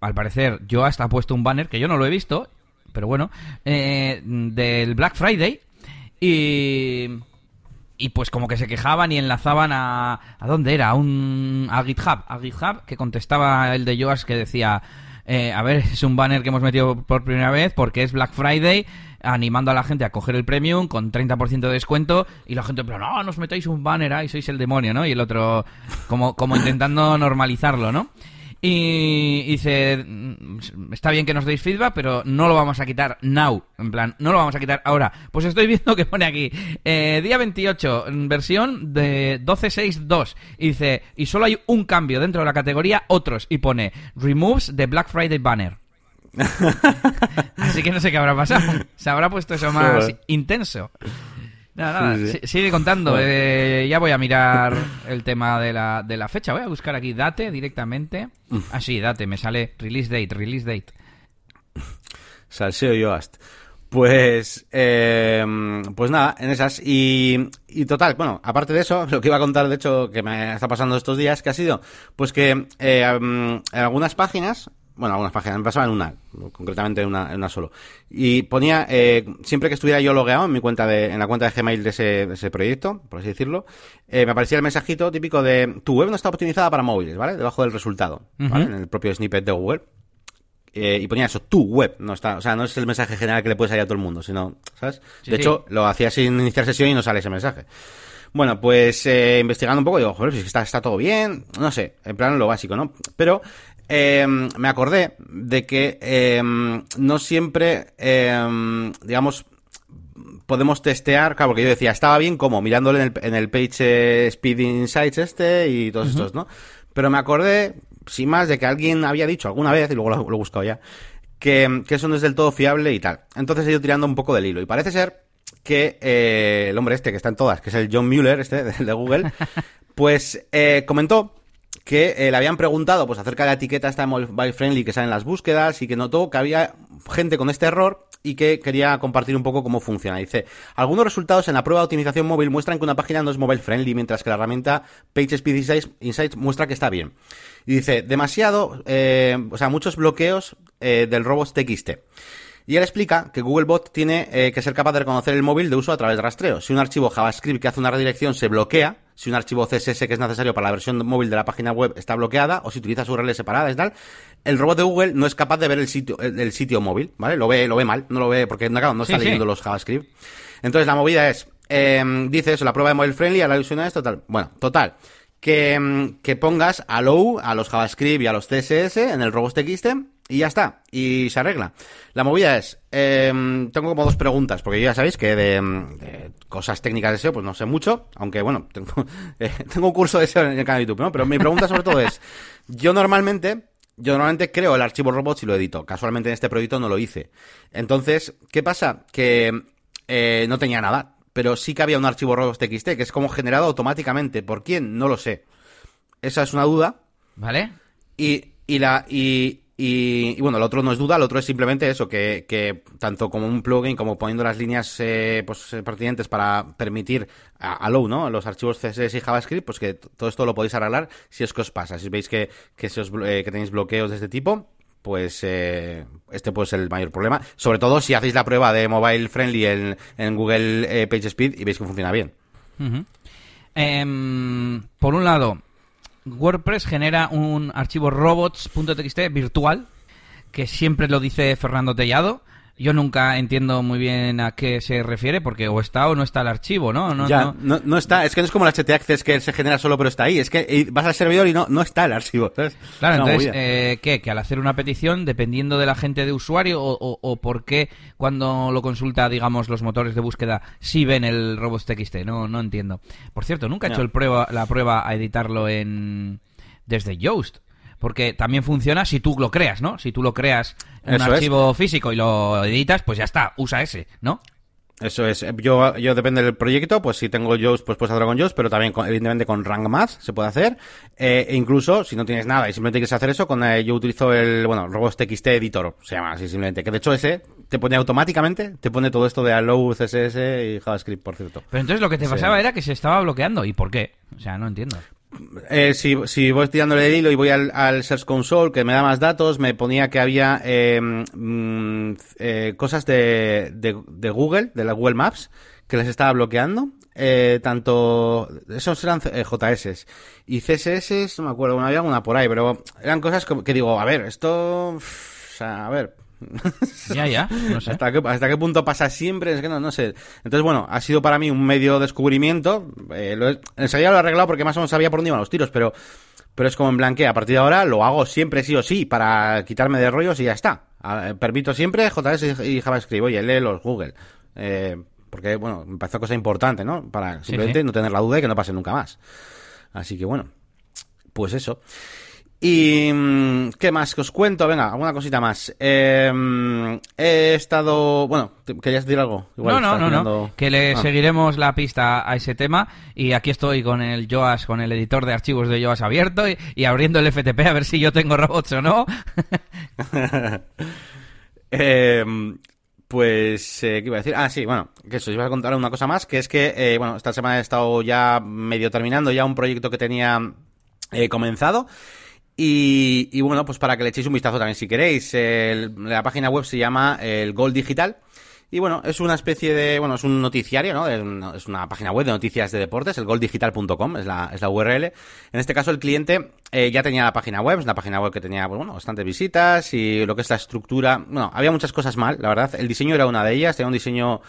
Speaker 2: al parecer yo hasta he puesto un banner que yo no lo he visto, pero bueno, del Black Friday y y pues como que se quejaban y enlazaban a a dónde era a un a GitHub. A GitHub que contestaba el de Joas que decía eh, a ver *laughs* es un banner que hemos metido por primera vez porque es Black Friday animando a la gente a coger el premium con 30% de descuento y la gente pero no nos metáis un banner ahí sois el demonio no y el otro como como intentando normalizarlo no y dice, mm, está bien que nos deis feedback, pero no lo vamos a quitar now. En plan, no lo vamos a quitar ahora. Pues estoy viendo que pone aquí, eh, día 28, versión de 12.6.2. Y dice, y solo hay un cambio dentro de la categoría otros. Y pone, removes the Black Friday banner. *laughs* Así que no sé qué habrá pasado. Se habrá puesto eso más intenso. Nada, nada, sigue contando. Eh, ya voy a mirar *laughs* el tema de la, de la fecha. Voy a buscar aquí date directamente. Ah, sí, date, me sale release date, release date.
Speaker 1: Salseo Yoast. Pues, eh, pues nada, en esas. Y, y total, bueno, aparte de eso, *laughs* lo que iba a contar, de hecho, que me está pasando estos días, que ha sido, pues que eh, en algunas páginas bueno, algunas páginas, me pasaba en una, concretamente en una, en una solo. Y ponía, eh, siempre que estuviera yo logueado en mi cuenta de, en la cuenta de Gmail de ese, de ese proyecto, por así decirlo, eh, me aparecía el mensajito típico de tu web no está optimizada para móviles, ¿vale? Debajo del resultado, ¿vale? En el propio snippet de Google. Eh, y ponía eso, tu web, no está, o sea, no es el mensaje general que le puedes salir a todo el mundo, sino, ¿sabes? de hecho, lo hacía sin iniciar sesión y no sale ese mensaje. Bueno, pues eh, investigando un poco, digo, joder, si está, está todo bien, no sé, en plan lo básico, ¿no? Pero eh, me acordé de que eh, no siempre, eh, digamos, podemos testear, claro, porque yo decía, estaba bien como mirándole en el, en el Page Speed Insights este y todos estos, ¿no? Pero me acordé, sin más, de que alguien había dicho alguna vez, y luego lo, lo he buscado ya, que, que, eso no es del todo fiable y tal. Entonces he ido tirando un poco del hilo. Y parece ser que eh, el hombre este que está en todas, que es el John Mueller, este *laughs* de Google, *laughs* pues eh, comentó que eh, le habían preguntado pues acerca de la etiqueta esta mobile friendly que sale en las búsquedas y que notó que había gente con este error y que quería compartir un poco cómo funciona. Dice, algunos resultados en la prueba de optimización móvil muestran que una página no es mobile friendly, mientras que la herramienta PageSpeed Insights muestra que está bien. Y dice, demasiado, eh, o sea, muchos bloqueos eh, del robots.txt. Y él explica que Googlebot tiene que ser capaz de reconocer el móvil de uso a través de rastreo. Si un archivo JavaScript que hace una redirección se bloquea, si un archivo CSS que es necesario para la versión móvil de la página web está bloqueada, o si utilizas URLs separadas y tal, el robot de Google no es capaz de ver el sitio, el, sitio móvil, ¿vale? Lo ve, lo ve mal, no lo ve, porque no, no está leyendo los JavaScript. Entonces la movida es, eh, dice eso, la prueba de mobile friendly, a la ilusión de esto, tal. Bueno, total. Que, em, que pongas allow a los JavaScript y a los CSS en el robots.txt y ya está, y se arregla. La movida es, eh, tengo como dos preguntas, porque ya sabéis que de, cosas técnicas de SEO, pues no sé mucho, aunque bueno, *laughs* tengo, eh, tengo un curso de SEO en el canal de YouTube, ¿no? Pero mi pregunta sobre todo es, yo normalmente, yo normalmente creo el archivo robots y lo edito. Casualmente en este proyecto no lo hice. Entonces, ¿qué pasa? Que eh, no tenía nada, pero sí que había un archivo robots.txt que es como generado automáticamente. ¿Por quién? No lo sé. Esa es una duda.
Speaker 2: ¿Vale?
Speaker 1: Y, y la, y, y, bueno, el otro no es duda, el otro es simplemente eso, que, que tanto como un plugin como poniendo las líneas eh, pues, eh, pertinentes para permitir a, low, ¿no? Los archivos CSS y JavaScript, pues que todo esto lo podéis arreglar si es que os pasa. Si veis que, eh, que tenéis bloqueos de este tipo, pues eh, este puede ser el mayor problema. Sobre todo si hacéis la prueba de mobile friendly en, Google PageSpeed y veis que funciona bien.
Speaker 2: Em, por un lado, WordPress genera un archivo robots.txt virtual, que siempre lo dice Fernando Tellado. Yo nunca entiendo muy bien a qué se refiere, porque o está o no está el archivo, ¿no? No,
Speaker 1: ya, no, no, está. Es que no es como el HT Access que se genera solo pero está ahí. Es que vas al servidor y no, no está el archivo.
Speaker 2: Claro, entonces, eh, ¿qué? Que al hacer una petición, dependiendo de la gente de usuario o, o, por qué cuando lo consulta, digamos, los motores de búsqueda, sí ven el robots.txt. No, no entiendo. Por cierto, nunca he hecho el prueba, la prueba a editarlo en desde Yoast. Porque también funciona si tú lo creas, ¿no? Si tú lo creas en un archivo físico y lo editas, pues ya está, usa ese, ¿no?
Speaker 1: Eso es. Yo, yo depende del proyecto, pues si tengo Yoast, pues puedes hacerlo con Yoast, pero también con, evidentemente con Rank Math se puede hacer. Eh, e incluso, si no tienes nada y simplemente quieres hacer eso, con eh, yo utilizo el, bueno, RobustXT Editor, se llama así simplemente, que de hecho ese te pone automáticamente, te pone todo esto de Allow, CSS y JavaScript, por cierto.
Speaker 2: Pero entonces lo que te pasaba era que se estaba bloqueando. ¿Y por qué? O sea, no entiendo.
Speaker 1: Eh, si, si voy tirándole el hilo y voy al, al, Search Console, que me da más datos, me ponía que había eh, eh, cosas de, de, de, Google, de la Google Maps, que les estaba bloqueando. Eh, tanto, esos eran eh, JS y CSS, no me acuerdo, bueno, había alguna por ahí, pero eran cosas que, que digo, a ver, esto, o sea, a ver, *laughs*
Speaker 2: ya, ya, no sé.
Speaker 1: ¿Hasta qué, ¿Hasta qué punto pasa siempre? Es que no, no sé. Entonces, bueno, ha sido para mí un medio descubrimiento. Eh, lo enseguida lo he arreglado porque más o menos sabía por dónde iban los tiros, pero, pero es como en blanque. A partir de ahora lo hago siempre sí o sí para quitarme de rollos y ya está. A, permito siempre JS y JavaScript. Oye, lee los Google. Eh, porque, bueno, me parece cosa importante, ¿no? Para simplemente sí, sí. no tener la duda de que no pase nunca más. Así que, bueno, pues eso. Y mm, qué más que os cuento, venga, alguna cosita más. Eh, he estado, bueno, querías decir algo.
Speaker 2: Igual no, no, no, mirando... no, que le ah. seguiremos la pista a ese tema y aquí estoy con el Joas, con el editor de archivos de Joas abierto y, y abriendo el FTP a ver si yo tengo robots o no. *laughs*
Speaker 1: eh, pues, eh, ¿qué iba a decir? Ah, sí, bueno, que eso, os iba a contar una cosa más, que es que, eh, bueno, esta semana he estado ya medio terminando ya un proyecto que tenía eh, comenzado. Y, bueno, pues para que le echéis un vistazo también si queréis. La página web se llama el Gol Digital. Y bueno, es una especie de, bueno, es un noticiario, ¿no? Es una, es una página web de noticias de deportes, el goldigital.com es la, es la URL. En este caso el cliente eh, ya tenía la página web, es una página web que tenía, pues, bueno, bastantes visitas y lo que es la estructura, bueno, había muchas cosas mal, la verdad. El diseño era una de ellas, tenía un diseño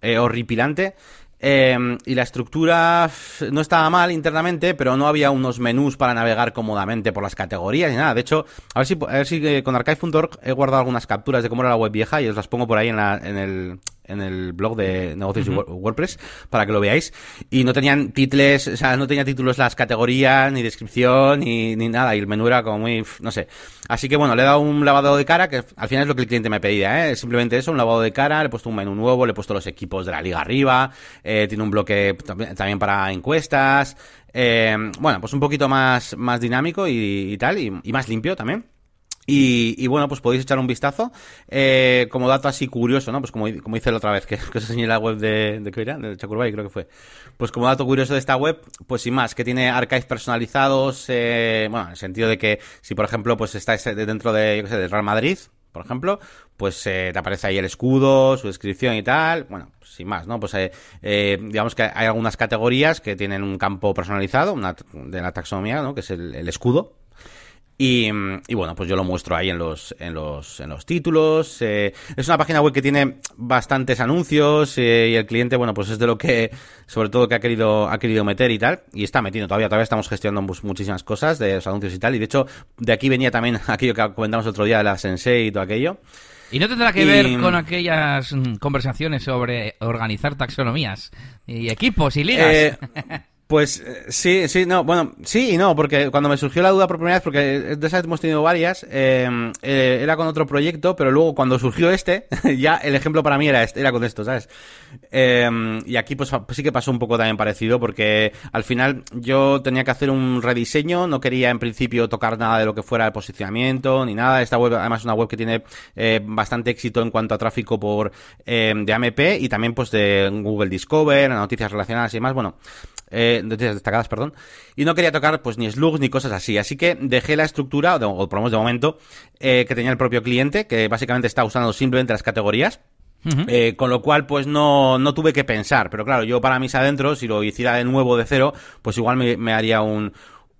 Speaker 1: eh, horripilante. Eh, y la estructura no estaba mal internamente, pero no había unos menús para navegar cómodamente por las categorías ni nada. De hecho, a ver si, a ver si eh, con archive.org he guardado algunas capturas de cómo era la web vieja y os las pongo por ahí en, la, en el en el blog de negocios uh -huh. WordPress para que lo veáis y no tenían títulos, o sea, no tenía títulos las categorías ni descripción ni, ni nada y el menú era como muy, no sé. Así que bueno, le he dado un lavado de cara que al final es lo que el cliente me pedía, ¿eh? simplemente eso, un lavado de cara, le he puesto un menú nuevo, le he puesto los equipos de la liga arriba, eh, tiene un bloque también para encuestas, eh, bueno, pues un poquito más, más dinámico y, y tal y, y más limpio también. Y, y, bueno, pues podéis echar un vistazo. Eh, como dato así curioso, ¿no? Pues como, como hice la otra vez, *laughs* que, que os enseñé la web de, de, de, de Chacurbay, creo que fue. Pues como dato curioso de esta web, pues sin más, que tiene archives personalizados, eh, bueno, en el sentido de que si por ejemplo, pues estáis dentro de, yo Real Madrid, por ejemplo, pues eh, te aparece ahí el escudo, su descripción y tal. Bueno, pues, sin más, ¿no? Pues eh, eh, digamos que hay algunas categorías que tienen un campo personalizado, una de la taxonomía, ¿no? Que es el escudo, y, y, bueno, pues yo lo muestro ahí en los, en los, en los títulos. Eh, es una página web que tiene bastantes anuncios eh, y el cliente, bueno, pues es de lo que, sobre todo, que ha querido, ha querido meter y tal. Y está metiendo todavía, todavía estamos gestionando muchísimas cosas de los anuncios y tal. Y de hecho, de aquí venía también *laughs* aquello que comentamos otro día de la Sensei y todo aquello.
Speaker 2: ¿Y no tendrá que y... ver con aquellas conversaciones sobre organizar taxonomías y equipos y ligas?
Speaker 1: Eh... *laughs* Pues sí, sí, no, bueno, sí y no, porque cuando me surgió la duda por primera vez, porque de esas hemos tenido varias, eh, eh, era con otro proyecto, pero luego cuando surgió este, *laughs* ya el ejemplo para mí era este, era con esto, ¿sabes? Eh, y aquí pues sí que pasó un poco también parecido, porque al final yo tenía que hacer un rediseño, no quería en principio tocar nada de lo que fuera el posicionamiento, ni nada, esta web además es una web que tiene bastante éxito en cuanto a tráfico por de AMP y también pues de Google Discover, noticias relacionadas y demás, bueno, eh, noticias destacadas, perdón, y no quería tocar pues ni slugs ni cosas así, así que dejé la estructura, o, o por lo menos de momento, eh, que tenía el propio cliente, que básicamente está usando simplemente las categorías, Uh -huh. eh, con lo cual, pues no, no tuve que pensar. Pero claro, yo para mis adentros, si lo hiciera de nuevo de cero, pues igual me, me haría un,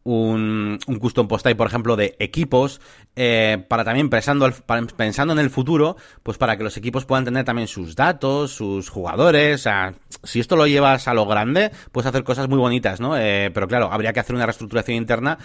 Speaker 1: un, un custom post type, por ejemplo, de equipos, eh, para también pensando, pensando en el futuro, pues para que los equipos puedan tener también sus datos, sus jugadores, o sea, si esto lo llevas a lo grande, puedes hacer cosas muy bonitas, ¿no? Eh, pero claro, habría que hacer una reestructuración interna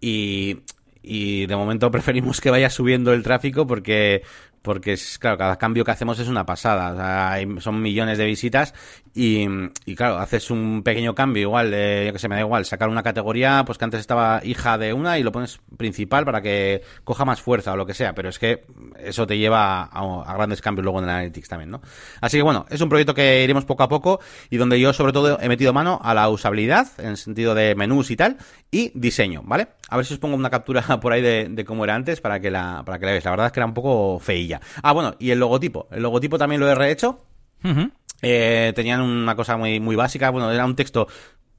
Speaker 1: y, y de momento *laughs* preferimos que vaya subiendo el tráfico porque porque es, claro, cada cambio que hacemos es una pasada. O sea, hay- son millones de visitas y, y, claro, haces un pequeño cambio, igual, eh, yo que sé, me da igual, sacar una categoría, pues que antes estaba hija de una y lo pones principal para que coja más fuerza o lo que sea, pero es que eso te lleva a, a grandes cambios luego en el Analytics también, ¿no? Así que bueno, es un proyecto que iremos poco a poco y donde yo sobre todo he metido mano a la usabilidad, en el sentido de menús y tal, y diseño, ¿vale? A ver si os pongo una captura *laughs* por ahí de, de cómo era antes para que la, para que la veáis. La verdad es que era un poco feilla. Ah, bueno, y el logotipo. El logotipo también lo he rehecho.
Speaker 2: Ujú.
Speaker 1: Eh, tenían una cosa muy, muy básica. Bueno, era un texto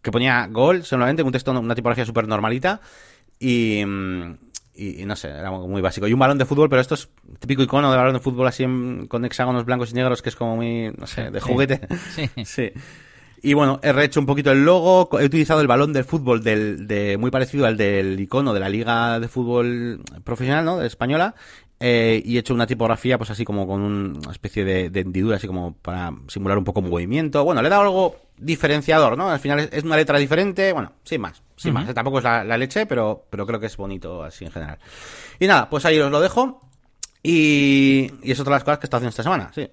Speaker 1: que ponía gol, solamente, un texto, una tipografía súper normalita. Y, mm, y, y no sé, era muy básico. Y un balón de fútbol, pero esto es típico icono de balón de fútbol así en- con hexágonos blancos y negros, que es como muy, no sé, de
Speaker 2: Sí.
Speaker 1: juguete.
Speaker 2: Sí. *laughs*
Speaker 1: Sí. Y bueno, he rehecho un poquito el logo, he utilizado el balón del fútbol del, de, muy parecido al del icono de la Liga de Fútbol Profesional, ¿no? De española. Eh, y he hecho una tipografía, pues así como con un- una especie de, de hendidura, así como para simular un poco movimiento. Bueno, le he dado algo diferenciador, ¿no? Al final es, es una letra diferente, bueno, sin más, sin más. Tampoco es la, la leche, pero, pero creo que es bonito así en general. Y nada, pues ahí os lo dejo. Y, y es otra de las cosas que he estado haciendo esta semana, sí.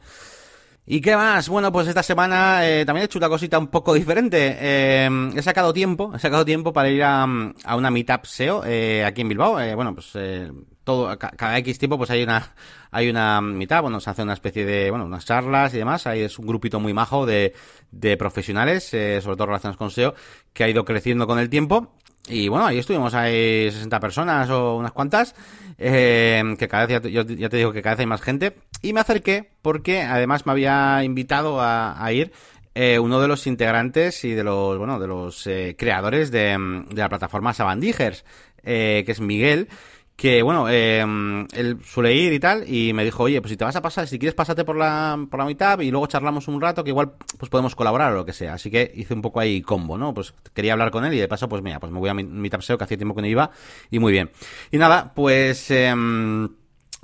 Speaker 1: ¿Y qué más? Bueno, pues esta semana eh, también he hecho una cosita un poco diferente. Eh, he sacado tiempo, he sacado tiempo para ir a, a una meetup SEO eh, aquí en Bilbao. Eh, bueno, pues eh, todo, ca- cada X tiempo pues hay una, hay una meetup, bueno, se hace una especie de, bueno, unas charlas y demás. Ahí es un grupito muy majo de, de profesionales, eh, sobre todo relacionados con SEO, que ha ido creciendo con el tiempo. Y bueno, ahí estuvimos, hay 60 personas o unas cuantas, eh, que cada vez, ya te, yo ya te digo que cada vez hay más gente. Y me acerqué porque además me había invitado a, a ir eh, uno de los integrantes y de los, bueno, de los eh, creadores de, de la plataforma Sabandijers, eh, que es Miguel, que bueno, eh, él suele ir y tal, y me dijo, oye, pues si te vas a pasar, si quieres pásate por la, por la mitad y luego charlamos un rato, que igual pues podemos colaborar o lo que sea. Así que hice un poco ahí combo, ¿no? Pues quería hablar con él y de paso, pues mira, pues me voy a mi Meetup SEO, que hacía tiempo que no iba, y muy bien. Y nada, pues... em,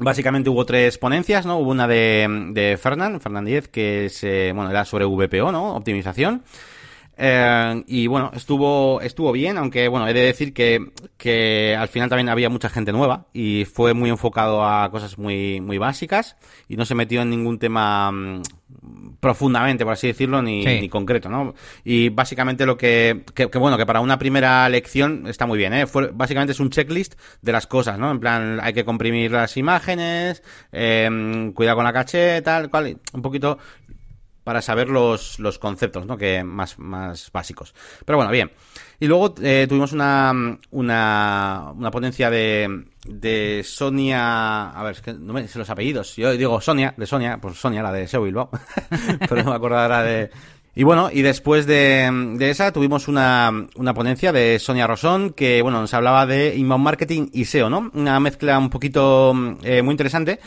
Speaker 1: Básicamente hubo tres ponencias, ¿no? Hubo una de, de Fernán, Fernández, que es, eh, bueno, era sobre VPO, ¿no? Optimización. Eh, y bueno, estuvo, estuvo bien, aunque bueno, he de decir que, que al final también había mucha gente nueva y fue muy enfocado a cosas muy, muy básicas y no se metió en ningún tema mm, profundamente, por así decirlo, ni,
Speaker 2: Sí.
Speaker 1: ni concreto, ¿no? Y básicamente lo que, que, que, bueno, que para una primera lección está muy bien, ¿eh? Fue, básicamente es un checklist de las cosas, ¿no? En plan, hay que comprimir las imágenes, eh, cuidado con la caché, tal, cual, un poquito para saber los, los conceptos, ¿no? Que más, más básicos. Pero bueno, bien. Y luego eh, tuvimos una, una, una ponencia de, de Sonia, a ver, es que no me sé los apellidos. Yo digo Sonia, de Sonia, pues Sonia, la de SEO Bilbao. *laughs* Pero no me acuerdo de... Y bueno, y después de, de esa tuvimos una, una ponencia de Sonia Rosón que, bueno, nos hablaba de inbound marketing y SEO, ¿no? Una mezcla un poquito eh, muy interesante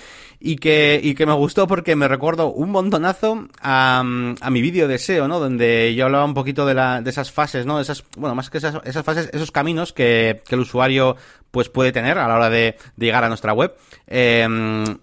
Speaker 1: y que, y que me gustó porque me recuerdo un montonazo a, mi vídeo de SEO, ¿no? Donde yo hablaba un poquito de, la, de esas fases, ¿no? Esas, bueno, más que esas, esas fases, esos caminos que, que el usuario pues puede tener a la hora de, de llegar a nuestra web. Eh,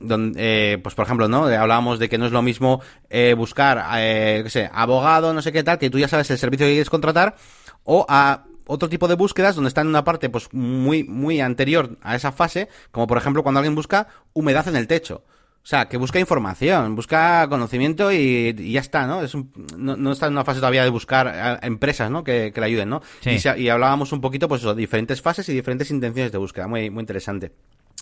Speaker 1: donde, eh, pues por ejemplo, ¿no? Hablábamos de que no es lo mismo eh, buscar, eh, qué sé, abogado, no sé qué tal, que tú ya sabes el servicio que quieres contratar, o a otro tipo de búsquedas donde está en una parte pues muy muy anterior a esa fase, como por ejemplo cuando alguien busca humedad en el techo. O sea, que busca información, busca conocimiento y, y ya está, ¿no? Es un- no, no está en una fase todavía de buscar a empresas, ¿no? Que, que le ayuden, ¿no?
Speaker 2: Sí.
Speaker 1: Y, se- y hablábamos un poquito, pues eso, diferentes fases y diferentes intenciones de búsqueda. Muy, muy interesante.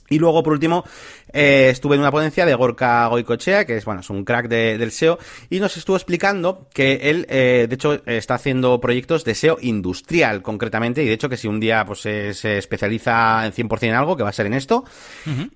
Speaker 1: Y luego, por último, eh, estuve en una ponencia de Gorka Goicochea, que es, bueno, es un crack de- del SEO, y nos estuvo explicando que él, eh, de hecho, está haciendo proyectos de SEO industrial, concretamente, y de hecho que si un día, pues, se, se especializa en 100% en algo, que va a ser en esto,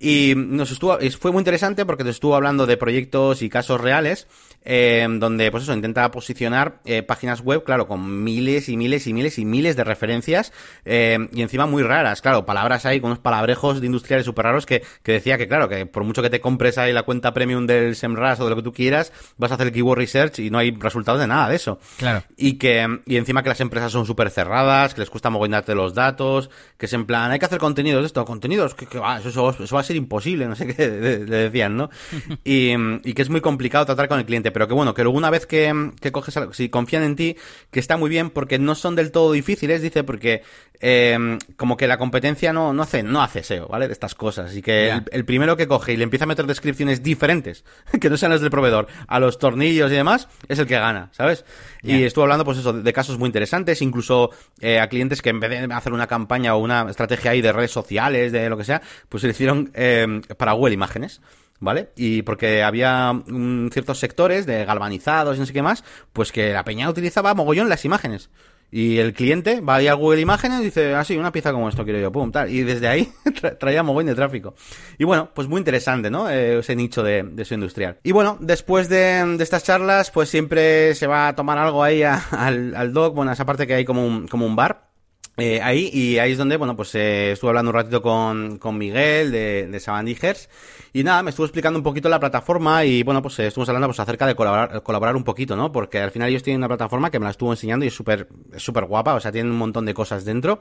Speaker 1: y nos estuvo, es- fue muy interesante porque nos estuvo hablando de proyectos y casos reales, eh, donde, pues eso, intenta posicionar páginas web, claro, con miles y miles y miles y miles de referencias, y encima muy raras, claro, palabras ahí con unos palabrejos de industriales súper raros que, que decía que, claro, que por mucho que te compres ahí la cuenta premium del SEMrush o de lo que tú quieras, vas a hacer el keyword research y no hay resultados de nada de eso.
Speaker 2: Claro.
Speaker 1: Y que, y encima que las empresas son súper cerradas, que les cuesta mogollarte los datos, que es en plan, hay que hacer contenidos de esto, contenidos, que, eso, eso, eso va a ser imposible, no sé qué *laughs* le, le decían, ¿no? *laughs* Y, y que es muy complicado tratar con el cliente, pero que bueno, que luego una vez que, que coges, algo- si confían en ti, que está muy bien porque no son del todo difíciles, dice, porque eh, como que la competencia no, no hace, no hace SEO, ¿vale? De estas cosas. Y que el, el, primero que coge y le empieza a meter descripciones diferentes, *laughs* que no sean las del proveedor, a los tornillos y demás, es el que gana, ¿sabes? Y estuve hablando, pues eso, de casos muy interesantes, incluso eh, a clientes que en vez de hacer una campaña o una estrategia ahí de redes sociales, de lo que sea, pues se le hicieron eh, para Google Imágenes. ¿vale? Y porque había um, ciertos sectores de galvanizados y no sé qué más, pues que la peña utilizaba mogollón las imágenes. Y el cliente va ahí a Google Imágenes y dice, ah, sí, una pieza como esto quiero yo, pum, tal. Y desde ahí *laughs* tra traía mogollón de tráfico. Y bueno, pues muy interesante, ¿no? Eh, ese nicho de, de su industrial. Y bueno, después de, de, estas charlas, pues siempre se va a tomar algo ahí a, al, al doc, bueno, esa parte que hay como un, como un bar. Eh, ahí, y ahí es donde, bueno, pues eh, estuve hablando un ratito con, con Miguel de, de Sabandijers y nada, me estuvo explicando un poquito la plataforma y bueno, pues eh, estuvimos hablando pues acerca de colaborar, colaborar un poquito, ¿no? Porque al final ellos tienen una plataforma que me la estuvo enseñando y es súper súper guapa, o sea, tienen un montón de cosas dentro.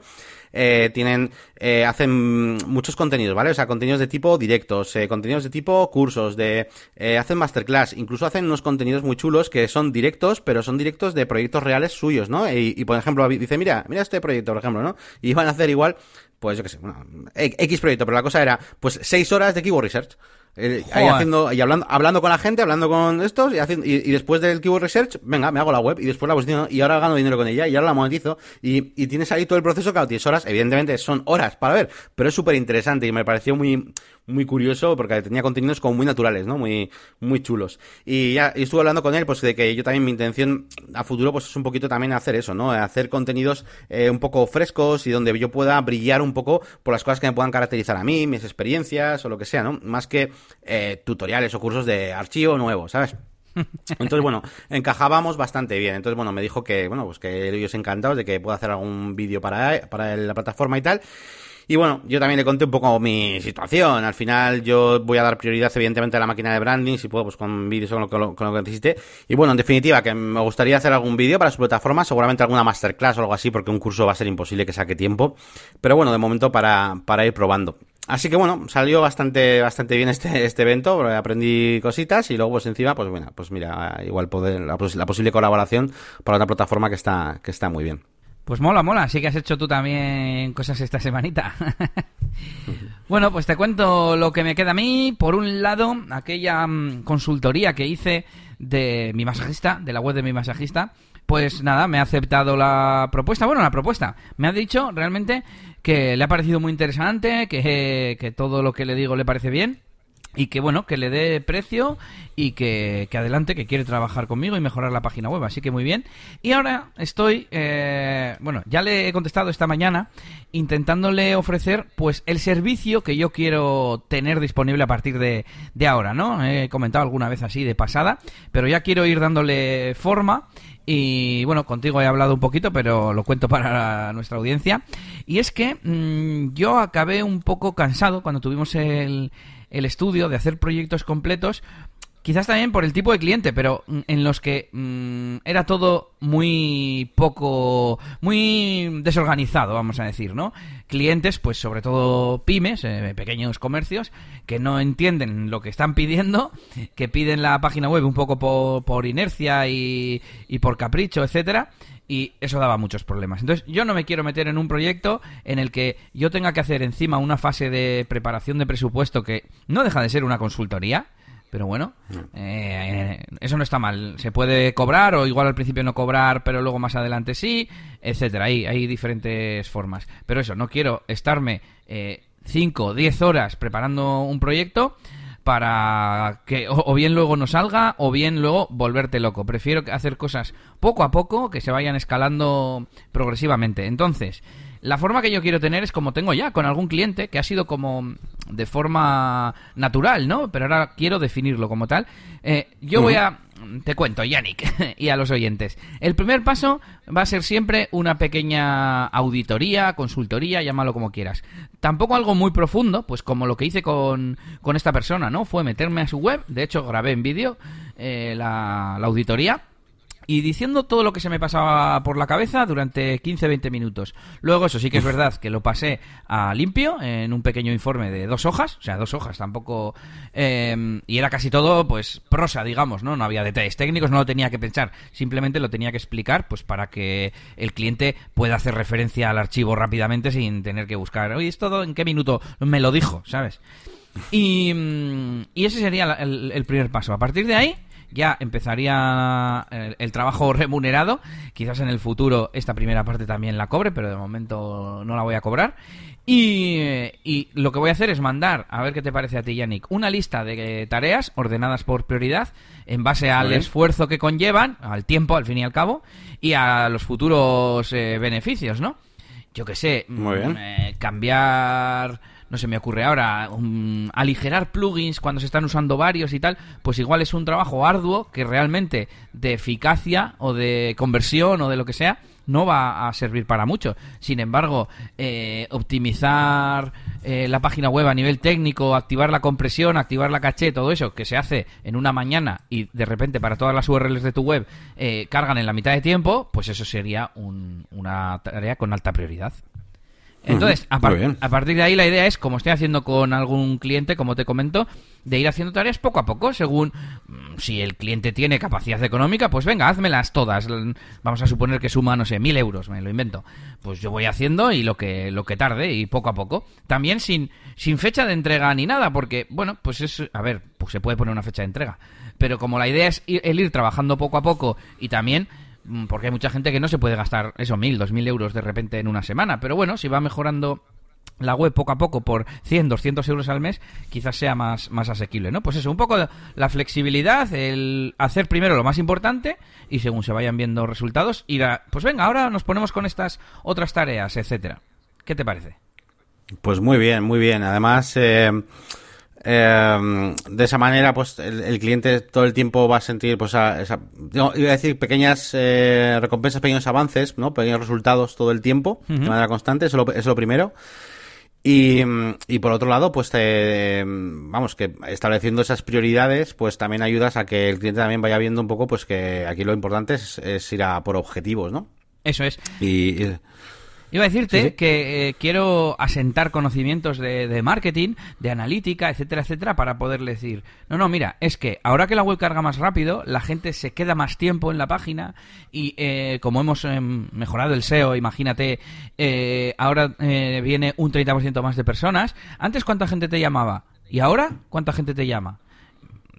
Speaker 1: Eh, tienen, eh, hacen muchos contenidos, ¿vale? O sea, contenidos de tipo directos, eh, contenidos de tipo cursos, de, eh, hacen masterclass, incluso hacen unos contenidos muy chulos que son directos, pero son directos de proyectos reales suyos, ¿no? Y, por ejemplo, dice, mira, mira este proyecto, por ejemplo, ¿no? Y van a hacer igual, pues yo qué sé, bueno, X proyecto, pero la cosa era, pues seis horas de keyword research. Eh, ahí haciendo, y hablando, hablando con la gente, hablando con estos, y, haciendo, y, y, después del keyword research, venga, me hago la web, y después la posiciono, y ahora gano dinero con ella, y ahora la monetizo, y, y tienes ahí todo el proceso, claro, tienes horas, evidentemente son horas para ver, pero es súper interesante, y me pareció muy, muy curioso, porque tenía contenidos como muy naturales, ¿no? Muy, muy chulos. Y ya, y estuve hablando con él, pues de que yo también mi intención a futuro, pues es un poquito también hacer eso, ¿no? Hacer contenidos eh, un poco frescos y donde yo pueda brillar un poco por las cosas que me puedan caracterizar a mí, mis experiencias o lo que sea, ¿no? Más que eh, tutoriales o cursos de archivo nuevo, ¿sabes? Entonces, bueno, encajábamos bastante bien. Entonces, bueno, me dijo que, bueno, pues que ellos encantados de que pueda hacer algún vídeo para, para la plataforma y tal. Y bueno, yo también le conté un poco mi situación. Al final yo voy a dar prioridad evidentemente a la máquina de branding, si puedo, pues con vídeos con lo, con, lo, con lo que necesite. Y bueno, en definitiva, que me gustaría hacer algún vídeo para su plataforma, seguramente alguna masterclass o algo así, porque un curso va a ser imposible que saque tiempo. Pero bueno, de momento para, para ir probando. Así que bueno, salió bastante, bastante bien este, este evento, aprendí cositas y luego pues encima, pues bueno, pues mira, igual poder, la, la posible colaboración para otra plataforma que está, que está muy bien.
Speaker 2: Pues mola, mola. Sí que has hecho tú también cosas esta semanita. *laughs* bueno, pues te cuento lo que me queda a mí. Por un lado, aquella um, consultoría que hice de mi masajista, de la web de mi masajista, pues nada, me ha aceptado la propuesta. Bueno, la propuesta. Me ha dicho realmente que le ha parecido muy interesante, que, que todo lo que le digo le parece bien y que bueno, que le dé precio y que, que, adelante, que quiere trabajar conmigo y mejorar la página web, así que muy bien. Y ahora estoy, eh, bueno, ya le he contestado esta mañana intentándole ofrecer pues el servicio que yo quiero tener disponible a partir de, de ahora, ¿no? He comentado alguna vez así de pasada, pero ya quiero ir dándole forma y bueno, contigo he hablado un poquito, pero lo cuento para nuestra audiencia. Y es que mmm, yo acabé un poco cansado cuando tuvimos el el estudio de hacer proyectos completos, quizás también por el tipo de cliente, pero en los que mmm, era todo muy poco, muy desorganizado, vamos a decir, ¿no? Clientes, pues sobre todo pymes, eh, pequeños comercios, que no entienden lo que están pidiendo, que piden la página web un poco por, por inercia y, y por capricho, etcétera, y eso daba muchos problemas. Entonces, yo no me quiero meter en un proyecto en el que yo tenga que hacer encima una fase de preparación de presupuesto que no deja de ser una consultoría, pero bueno, eh, eso no está mal. Se puede cobrar o igual al principio no cobrar, pero luego más adelante sí, etcétera. Hay, hay diferentes formas. Pero eso, no quiero estarme 5 o 10 horas preparando un proyecto para que o, o, bien luego no salga o bien luego volverte loco. Prefiero hacer cosas poco a poco que se vayan escalando progresivamente. Entonces, la forma que yo quiero tener es como tengo ya con algún cliente que ha sido como de forma natural, ¿no? Pero ahora quiero definirlo como tal. Eh, yo uh -huh. voy a te cuento, Yannick, *laughs* y a los oyentes. El primer paso va a ser siempre una pequeña auditoría, consultoría, llámalo como quieras. Tampoco algo muy profundo, pues como lo que hice con, con esta persona, ¿no? Fue meterme a su web, de hecho grabé en vídeo eh, la, la auditoría y diciendo todo lo que se me pasaba por la cabeza durante 15-20 minutos. Luego, eso sí que es verdad que lo pasé a limpio en un pequeño informe de dos hojas, o sea, dos hojas tampoco. Eh, y era casi todo, pues, prosa, digamos, ¿no? No había detalles técnicos, no lo tenía que pensar, simplemente lo tenía que explicar, pues, para que el cliente pueda hacer referencia al archivo rápidamente sin tener que buscar, oye, ¿esto en qué minuto me lo dijo, ¿sabes? Y, mm, y ese sería el, el primer paso. A partir de ahí ya empezaría el, el, trabajo *laughs* remunerado. Quizás en el futuro esta primera parte también la cobre, pero de momento no la voy a cobrar. Y, y, lo que voy a hacer es mandar, a ver qué te parece a ti, Yannick, una lista de tareas ordenadas por prioridad en base al esfuerzo que conllevan, al tiempo, al fin y al cabo, y a los futuros eh, beneficios, ¿no? Yo qué sé,
Speaker 1: Muy bien.
Speaker 2: Eh, cambiar no se me ocurre ahora, aligerar plugins cuando se están usando varios y tal, pues igual es un trabajo arduo que realmente de eficacia o de conversión o de lo que sea no va a servir para mucho. Sin embargo, eh, optimizar eh, la página web a nivel técnico, activar la compresión, activar la caché, todo eso que se hace en una mañana y de repente para todas las URLs de tu web eh, cargan en la mitad de tiempo, pues eso sería un, una tarea con alta prioridad. Entonces, a, par a, partir de ahí la idea es, como estoy haciendo con algún cliente, como te comento, de ir haciendo tareas poco a poco, según mm, si el cliente tiene capacidad económica, pues venga, házmelas todas. Vamos a suponer que suma, no sé, mil euros, me lo invento. Pues yo voy haciendo y lo que, lo que tarde, y poco a poco. También sin, sin fecha de entrega ni nada, porque, bueno, pues es, a ver, pues se puede poner una fecha de entrega. Pero como la idea es ir, el ir trabajando poco a poco y también porque hay mucha gente que no se puede gastar eso, mil, dos mil euros de repente en una semana. Pero bueno, si va mejorando la web poco a poco por 100, 200 euros al mes, quizás sea más, más asequible, ¿no? Pues eso, un poco la flexibilidad, el hacer primero lo más importante y según se vayan viendo resultados, ir a, pues venga, ahora nos ponemos con estas otras tareas, etcétera. ¿Qué te parece?
Speaker 1: Pues muy bien, muy bien. Además, eh, eh, de esa manera, pues el, el, cliente todo el tiempo va a sentir, pues, a, esa, no, iba a decir pequeñas eh, recompensas, pequeños avances, ¿no? Pequeños resultados todo el tiempo, uh -huh. de manera constante, eso, lo, es lo primero. Y, y, por otro lado, pues te, vamos, que estableciendo esas prioridades, pues también ayudas a que el cliente también vaya viendo un poco, pues que aquí lo importante es, es ir a por objetivos, ¿no?
Speaker 2: Eso es.
Speaker 1: Y, y
Speaker 2: Iba a decirte ¿Sí? que eh, quiero asentar conocimientos de, de, marketing, de analítica, etcétera, etcétera, para poderle decir, no, no, mira, es que ahora que la web carga más rápido, la gente se queda más tiempo en la página y eh, como hemos eh, mejorado el SEO, imagínate, eh, ahora eh, viene un 30% más de personas. Antes, ¿cuánta gente te llamaba? ¿Y ahora cuánta gente te llama?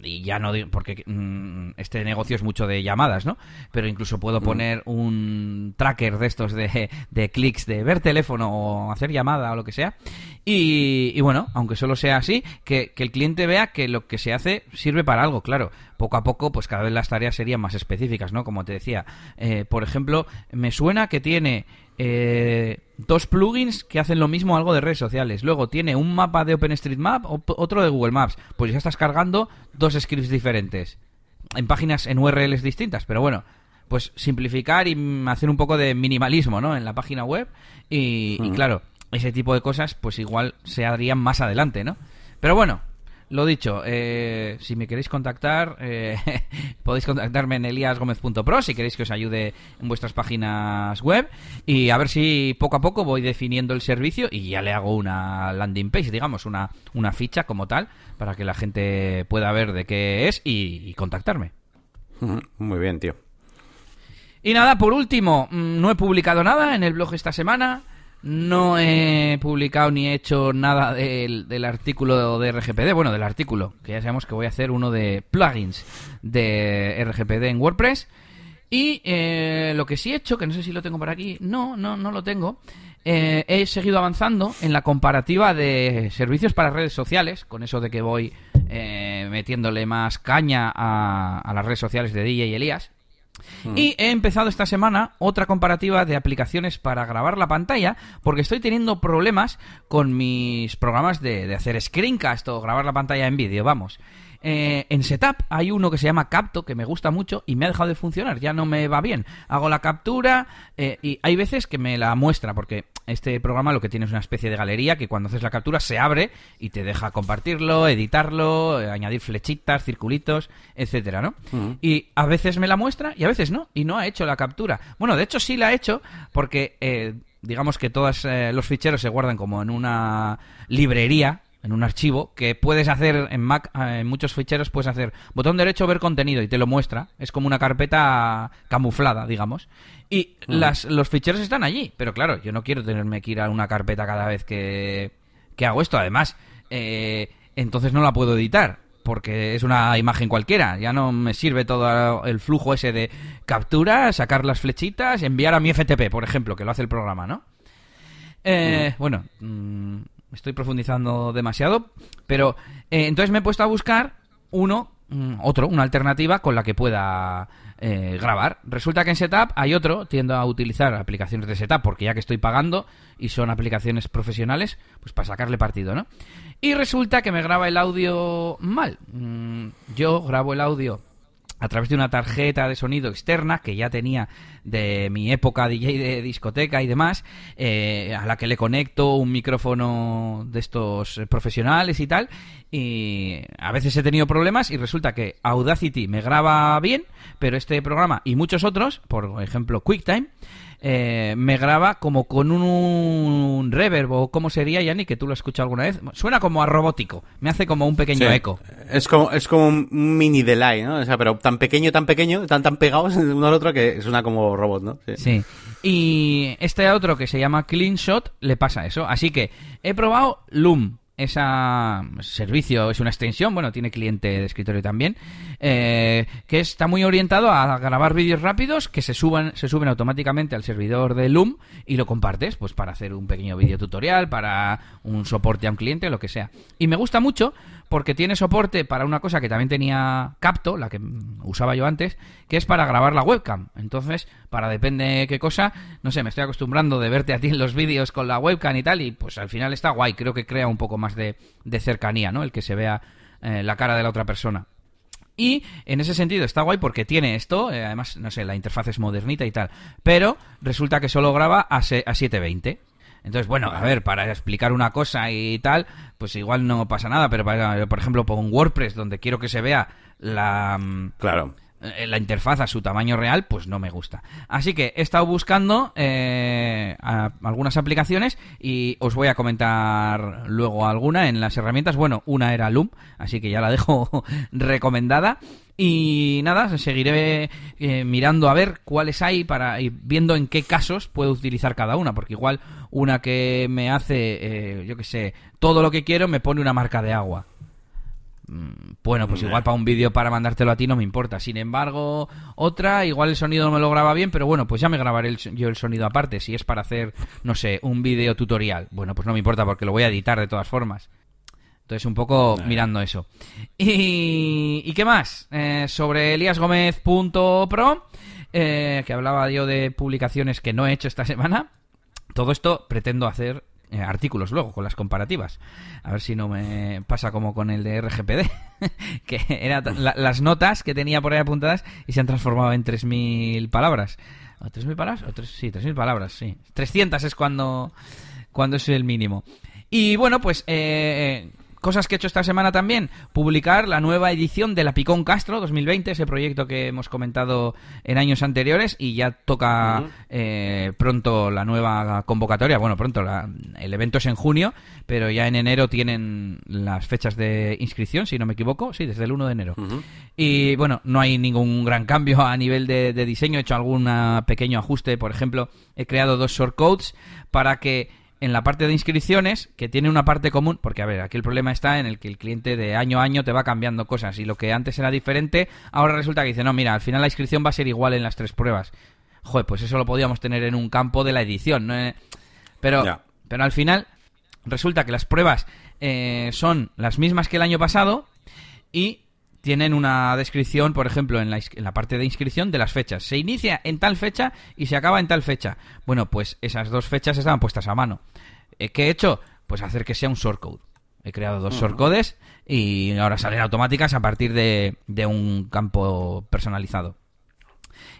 Speaker 2: Y ya no porque mmm, este negocio es mucho de llamadas, ¿no? Pero incluso puedo poner un tracker de estos de, de clics de ver teléfono o hacer llamada o lo que sea. Y, y bueno, aunque solo sea así, que, que, el cliente vea que lo que se hace sirve para algo, claro. Poco a poco, pues cada vez las tareas serían más específicas, ¿no? Como te decía, eh, por ejemplo, me suena que tiene eh, dos plugins que hacen lo mismo algo de redes sociales. Luego tiene un mapa de OpenStreetMap, otro de Google Maps. Pues ya estás cargando dos scripts diferentes. En páginas, en URLs distintas. Pero bueno, pues simplificar y hacer un poco de minimalismo, ¿no? En la página web. Y, mm. y claro, ese tipo de cosas, pues igual se harían más adelante, ¿no? Pero bueno, lo dicho, eh, si me queréis contactar, eh, *laughs* podéis contactarme en eliasgomez.pro si queréis que os ayude en vuestras páginas web. Y a ver si poco a poco voy definiendo el servicio y ya le hago una landing page, digamos, una, una ficha como tal, para que la gente pueda ver de qué es y, y contactarme.
Speaker 1: Muy bien, tío.
Speaker 2: Y nada, por último, mm, no he publicado nada en el blog esta semana. No he publicado ni he hecho nada del, artículo de RGPD. Bueno, del artículo, que ya sabemos que voy a hacer uno de plugins de RGPD en WordPress. Y eh, lo que sí he hecho, que no sé si lo tengo por aquí, no, no, no lo tengo. Eh, he seguido avanzando en la comparativa de servicios para redes sociales, con eso de que voy eh, metiéndole más caña a, a las redes sociales de DJ y Elías. Mm. Y he empezado esta semana otra comparativa de aplicaciones para grabar la pantalla, porque estoy teniendo problemas con mis programas de, de hacer screencast o grabar la pantalla en vídeo, vamos. Eh, en Setup hay uno que se llama Capto, que me gusta mucho y me ha dejado de funcionar, ya no me va bien. Hago la captura eh, y hay veces que me la muestra, porque este programa lo que tiene es una especie de galería que cuando haces la captura se abre y te deja compartirlo, editarlo, eh, añadir flechitas, circulitos, etcétera, ¿no? Y a veces me la muestra y a veces no, y no ha hecho la captura. Bueno, de hecho sí la ha hecho porque eh, digamos que todos eh, los ficheros se guardan como en una librería en un archivo que puedes hacer en Mac, en muchos ficheros puedes hacer botón derecho ver contenido y te lo muestra. Es como una carpeta camuflada, digamos. Y las, los ficheros están allí, pero claro, yo no quiero tenerme que ir a una carpeta cada vez que, que hago esto. Además, eh, entonces no la puedo editar porque es una imagen cualquiera. Ya no me sirve todo el flujo ese de captura, sacar las flechitas, enviar a mi FTP, por ejemplo, que lo hace el programa, ¿no? Eh, bueno, mm, estoy profundizando demasiado, pero eh, entonces me he puesto a buscar uno, mm, otro, una alternativa con la que pueda eh, grabar. Resulta que en Setup hay otro, tiendo a utilizar aplicaciones de Setup porque ya que estoy pagando y son aplicaciones profesionales, pues para sacarle partido, ¿no? Y resulta que me graba el audio mal. Mm, yo grabo el audio a través de una tarjeta de sonido externa que ya tenía de mi época DJ de discoteca y demás, eh, a la que le conecto un micrófono de estos profesionales y tal, y a veces he tenido problemas y resulta que Audacity me graba bien, pero este programa y muchos otros, por ejemplo QuickTime, eh, me graba como con un, reverb o cómo sería, Yanni, que tú lo has escuchado alguna vez. Suena como a robótico, me hace como un pequeño eco.
Speaker 1: Es como, es como un mini delay, ¿no? O sea, pero tan pequeño, tan pequeño, tan tan pegados *laughs* uno al otro que suena como robot, ¿no?
Speaker 2: Sí. sí. Y este otro que se llama Clean Shot le pasa eso. Así que he probado Loom, ese servicio es una extensión, bueno, tiene cliente de escritorio también, eh, que está muy orientado a grabar vídeos rápidos que se suban, se suben automáticamente al servidor de Loom y lo compartes, pues para hacer un pequeño vídeo tutorial, para un soporte a un cliente, lo que sea. Y me gusta mucho porque tiene soporte para una cosa que también tenía Capto, la que usaba yo antes, que es para grabar la webcam. Entonces, para depende qué cosa, no sé, me estoy acostumbrando de verte a ti en los vídeos con la webcam y tal, y pues al final está guay, creo que crea un poco más de, cercanía, ¿no? El que se vea eh, la cara de la otra persona. Y en ese sentido está guay porque tiene esto, eh, además, no sé, la interfaz es modernita y tal, pero resulta que solo graba a, a 720. Entonces, bueno, a ver, para explicar una cosa y tal, pues igual no pasa nada, pero para, por ejemplo, un WordPress donde quiero que se vea la...
Speaker 1: Mm, claro
Speaker 2: la interfaz a su tamaño real, pues no me gusta. Así que he estado buscando eh, algunas aplicaciones y os voy a comentar luego alguna en las herramientas. Bueno, una era Loom, así que ya la dejo *laughs* recomendada. Y nada, seguiré eh, mirando a ver cuáles hay para ir viendo en qué casos puedo utilizar cada una, porque igual una que me hace, yo que sé, todo lo que quiero me pone una marca de agua bueno, pues igual para un vídeo para mandártelo a ti no me importa. Sin embargo, otra, igual el sonido no me lo graba bien, pero bueno, pues ya me grabaré yo el sonido aparte. Si es para hacer, no sé, un vídeo tutorial. Bueno, pues no me importa porque lo voy a editar de todas formas. Entonces, un poco mirando eso. ¿Y, qué más? Eh, sobre eliasgomez.pro, eh, que hablaba yo de publicaciones que no he hecho esta *laughs* semana. Todo esto pretendo hacer eh, artículos luego con las comparativas. A ver si no me pasa como con el de RGPD, *laughs* que eran las notas que tenía por ahí apuntadas y se han transformado en 3.000 palabras. ¿O 3.000 palabras? ¿O tres, sí, 3.000 palabras, sí. 300 es cuando, cuando es el mínimo. Y bueno, pues eh, Cosas que he hecho esta semana también, publicar la nueva edición de La Picón Castro 2020, ese proyecto que hemos comentado en años anteriores y ya toca eh, pronto la nueva convocatoria. Bueno, pronto, el evento es en junio, pero ya en enero tienen las fechas de inscripción, si no me equivoco, sí, desde el 1 de enero. Y bueno, no hay ningún gran cambio a nivel de, de diseño, he hecho algún pequeño ajuste, por ejemplo, he creado dos shortcodes para que en la parte de inscripciones, que tiene una parte común, porque a ver, aquí el problema está en el que el cliente de año a año te va cambiando cosas y lo que antes era diferente, ahora resulta que dice, no, mira, al final la inscripción va a ser igual en las tres pruebas. Joder, pues eso lo podíamos tener en un campo de la edición, ¿no? Pero, pero al final resulta que las pruebas eh, son las mismas que el año pasado y tienen una descripción, por ejemplo, en la, en la, parte de inscripción de las fechas. Se inicia en tal fecha y se acaba en tal fecha. Bueno, pues esas dos fechas estaban puestas a mano. Eh, ¿Qué he hecho? Pues hacer que sea un shortcode. He creado dos shortcodes y ahora salen automáticas a partir de, de un campo personalizado.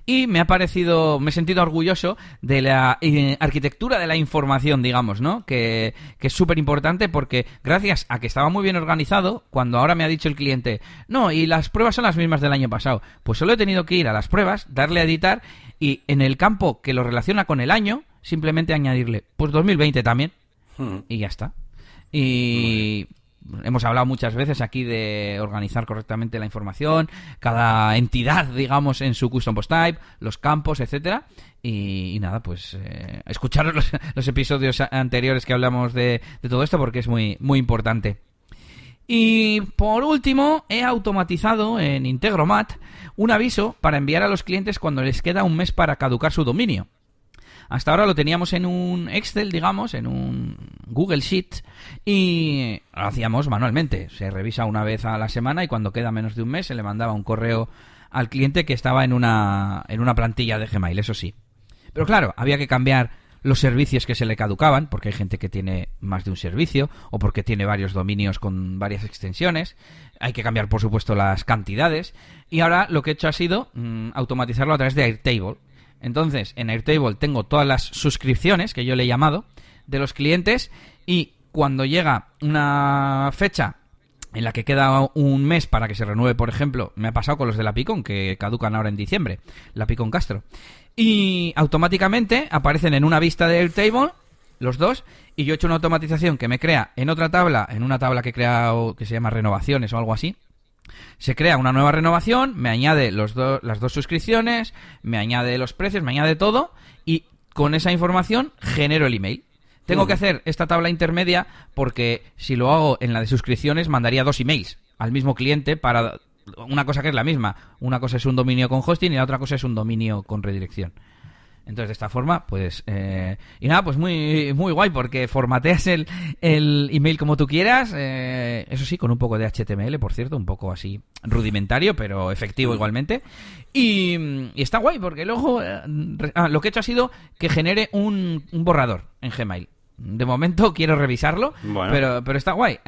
Speaker 2: Y me ha parecido, me he sentido orgulloso de la eh, arquitectura de la información, digamos, ¿no? Que, que es súper importante porque gracias a que estaba muy bien organizado, cuando ahora me ha dicho el cliente, no, y las pruebas son las mismas del año pasado, pues solo he tenido que ir a las pruebas, darle a editar y en el campo que lo relaciona con el año, simplemente añadirle, pues 2020 también, hmm. y ya está. Y hemos hablado muchas veces aquí de organizar correctamente la información, cada entidad, digamos, en su custom post type, los campos, etcétera. Y, nada, pues eh, escuchar los, *laughs* episodios anteriores que hablamos de, de, todo esto porque es muy, muy importante. Y por último, he automatizado en Integromat un aviso para enviar a los clientes cuando les queda un mes para caducar su dominio. Hasta ahora lo teníamos en un Excel, digamos, en un Google Sheet y lo hacíamos manualmente. Se revisa una vez a la semana y cuando queda menos de un mes se le mandaba un correo al cliente que estaba en una, en una plantilla de Gmail, eso sí. Pero claro, había que cambiar los servicios que se le caducaban, porque hay gente que tiene más de un servicio o porque tiene varios dominios con varias extensiones. Hay que cambiar, por supuesto, las cantidades. Y ahora lo que he hecho ha sido mm, automatizarlo a través de Airtable. Entonces, en Airtable tengo todas las suscripciones, que yo le he llamado, de los clientes y cuando llega una fecha en la que queda un mes para que se renueve, por ejemplo, me ha pasado con los de la Picon, que caducan ahora en diciembre, la Picon Castro, y automáticamente aparecen en una vista de Airtable los dos, y yo he hecho una automatización que me crea en otra tabla, en una tabla que he creado que se llama renovaciones o algo así, se crea una nueva renovación, me añade los las dos suscripciones, me añade los precios, me añade todo y con esa información genero el email. Tengo que hacer esta tabla intermedia porque si lo hago en la de suscripciones mandaría dos emails al mismo cliente para una cosa que es la misma. Una cosa es un dominio con hosting y la otra cosa es un dominio con redirección. Entonces, de esta forma, pues... Eh, y nada, pues muy, muy guay porque formateas el, el email como tú quieras. Eh, eso sí, con un poco de HTML, por cierto, un poco así rudimentario, pero efectivo igualmente. Y, está guay porque luego... Eh, ah, lo que he hecho ha sido que genere un, borrador en Gmail. De momento quiero revisarlo, pero, pero está guay.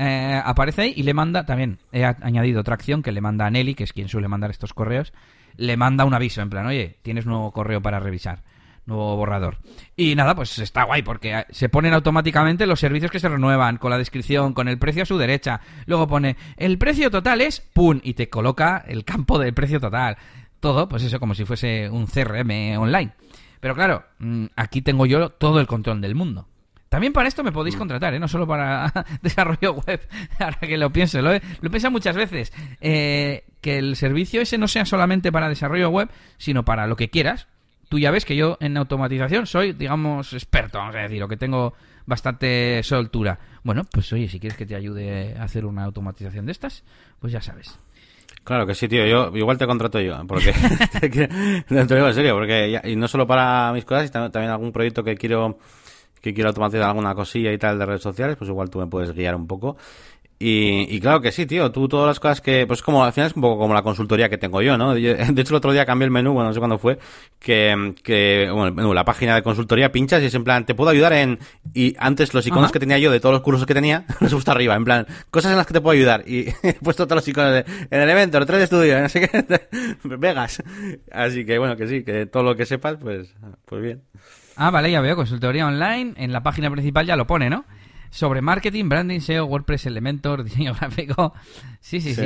Speaker 2: aparece ahí y le manda también. He añadido otra acción que le manda a Nelly, que es quien suele mandar estos correos. Le manda un aviso en plan, oye, tienes nuevo correo para revisar nuevo borrador. Y nada, pues está guay porque se ponen automáticamente los servicios que se renuevan con la descripción, con el precio a su derecha. Luego pone el precio total es ¡pum! y te coloca el campo del precio total. Todo, pues eso, como si fuese un CRM online. Pero claro, mm, aquí tengo yo todo el control del mundo. También para esto me podéis mm. contratar, ¿eh? no solo para *laughs* desarrollo web, *laughs* ahora que lo pienso. Lo he, lo pensado muchas veces. Eh, que el servicio ese no sea solamente para desarrollo web, sino para lo que quieras tú ya ves que yo en automatización soy, digamos, experto, vamos a decir, o que tengo bastante soltura. Bueno, pues oye, si quieres que te ayude a hacer una automatización de estas, pues ya sabes.
Speaker 1: Claro que sí, tío. Yo igual te contrato yo, porque *laughs* *laughs* te digo en serio, porque y no solo para mis cosas, sino también algún proyecto que quiero que quiero automatizar alguna cosilla y tal de redes sociales, pues igual tú me puedes guiar un poco. Y, claro que sí, tío. Tú todas las cosas que, pues como al final es un poco como la consultoría que tengo yo, ¿no? de hecho, el otro día cambié el menú, bueno, no sé cuándo fue, que, que bueno, el menú, la página de consultoría pinchas y es en plan, te puedo ayudar en, y antes los iconos que tenía yo de todos los cursos que tenía, *laughs* los puesto arriba, en plan, cosas en las que te puedo ayudar. Y *laughs* he puesto todos los iconos de, en el evento, el 3 de estudio, no sé qué, *laughs* Vegas. Así que bueno, que sí, que todo lo que sepas, pues, pues bien.
Speaker 2: Ah, vale, ya veo, consultoría online, en la página principal ya lo pone, ¿no? Sobre marketing, branding, SEO, WordPress, Elementor, *laughs* diseño gráfico. Sí, sí, sí.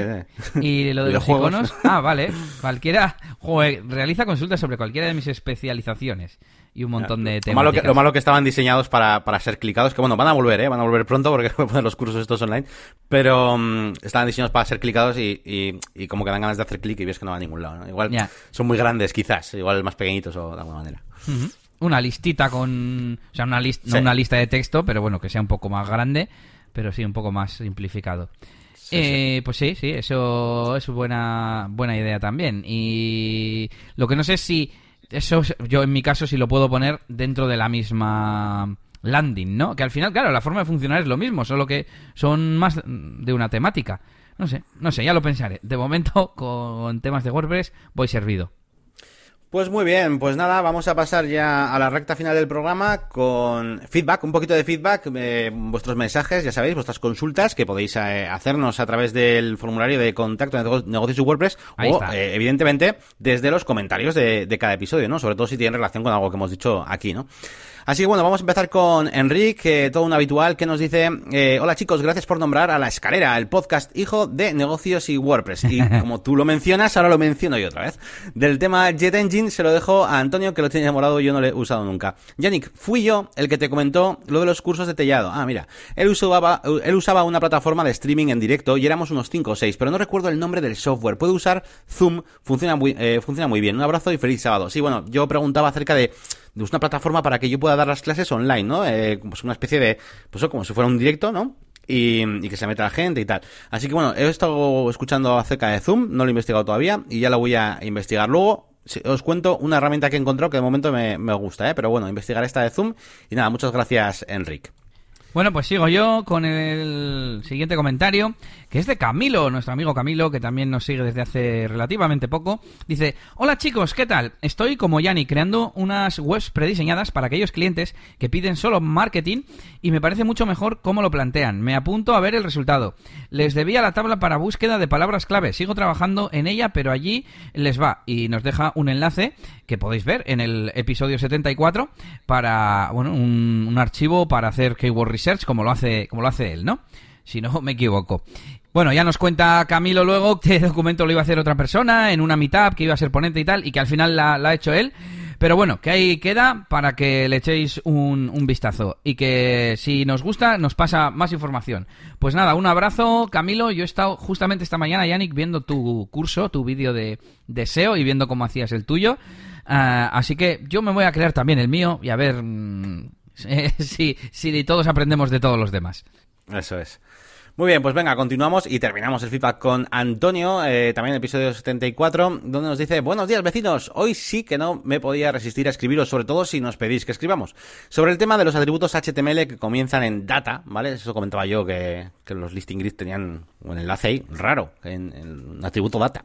Speaker 2: Y lo de *laughs* los iconos. Ah, vale. Cualquiera realiza consultas sobre cualquiera de mis especializaciones y un montón de temas.
Speaker 1: Lo, lo malo, que, estaban diseñados para, para, ser clicados, que bueno, van a volver, ¿eh? Van a volver pronto porque *laughs* voy a poner los cursos estos online, pero mm, estaban diseñados para ser clicados y, y, como que dan ganas de hacer clic y ves que no va a ningún lado, ¿no? Igual son muy grandes quizás, igual más pequeñitos o de alguna manera
Speaker 2: una listita con. O sea, una, lista no una lista de texto, pero bueno, que sea un poco más grande, pero sí un poco más simplificado. eh, Pues sí, sí, eso es buena, buena idea también. Y lo que no sé es si. Eso, yo en mi caso, si lo puedo poner dentro de la misma landing, ¿no? Que al final, claro, la forma de funcionar es lo mismo, solo que son más de una temática. No sé, no sé, ya lo pensaré. De momento, *laughs* con temas de WordPress, voy servido.
Speaker 1: Pues muy bien, pues nada, vamos a pasar ya a la recta final del programa con feedback, un poquito de feedback, eh, vuestros mensajes, ya sabéis, vuestras consultas que podéis eh, hacernos a través del formulario de contacto de negocios y WordPress o, eh, evidentemente, desde los comentarios de, de cada episodio, ¿no? Sobre todo si tienen relación con algo que hemos dicho aquí, ¿no? Así que bueno, vamos a empezar con Enrique, todo un habitual, que nos dice, eh, hola chicos, gracias por nombrar a La Escalera, el podcast hijo de negocios y WordPress. Y *laughs* como tú lo mencionas, ahora lo menciono yo otra vez. Del tema Jet Engine se lo dejo a Antonio, que lo tiene enamorado yo no lo he usado nunca. Yannick, fui yo el que te comentó lo de los cursos de tellado. Ah, mira, él usaba, él usaba una plataforma de streaming en directo y éramos unos 5 o 6, pero no recuerdo el nombre del software. Puede usar Zoom, funciona muy, eh, funciona muy bien. Un abrazo y feliz sábado. Sí, bueno, yo preguntaba acerca de es una plataforma para que yo pueda dar las clases online, ¿no? Eh, pues una especie de, pues como si fuera un directo, ¿no? Y, que se meta la gente y tal. Así que bueno, he estado escuchando acerca de Zoom, no lo he investigado todavía y ya lo voy a investigar luego. Os cuento una herramienta que he encontrado que de momento me, me gusta, ¿eh? Pero bueno, investigar esta de Zoom. Y nada, muchas gracias, Enric.
Speaker 2: Bueno, pues sigo yo con el siguiente comentario, que es de Camilo, nuestro amigo Camilo, que también nos sigue desde hace relativamente poco. Dice, hola chicos, ¿qué tal? Estoy como Yanni creando unas webs prediseñadas para aquellos clientes que piden solo marketing y me parece mucho mejor cómo lo plantean. Me apunto a ver el resultado. Les debía la tabla para búsqueda de palabras clave. Sigo trabajando en ella, pero allí les va y nos deja un enlace que podéis ver en el episodio 74 para, bueno, un, un archivo para hacer keyword research como lo hace, como lo hace él, ¿no? Si no *laughs* me equivoco. Bueno, ya nos cuenta Camilo luego que el *laughs* documento lo iba a hacer otra persona en una meetup, que iba a ser ponente y tal, y que al final la, ha hecho él. Pero bueno, que ahí queda para que le echéis un, vistazo y que si nos gusta nos pasa más información. Pues nada, un abrazo Camilo, yo he estado justamente esta mañana, Yannick, viendo tu curso, tu vídeo de, SEO y viendo cómo hacías el tuyo. Ah, así que yo me voy a crear también el mío y a ver mm, *laughs* sí, sí, todos aprendemos de todos los demás.
Speaker 1: Eso es. Muy bien, pues venga, continuamos y terminamos el feedback con Antonio, eh, también el episodio 74, donde nos dice, buenos días vecinos, hoy sí que no me podía resistir a escribiros, sobre todo si nos pedís que escribamos, sobre el tema de los atributos HTML que comienzan en data, ¿vale? Eso comentaba yo que, los listing grid tenían un enlace ahí raro, en, un atributo data.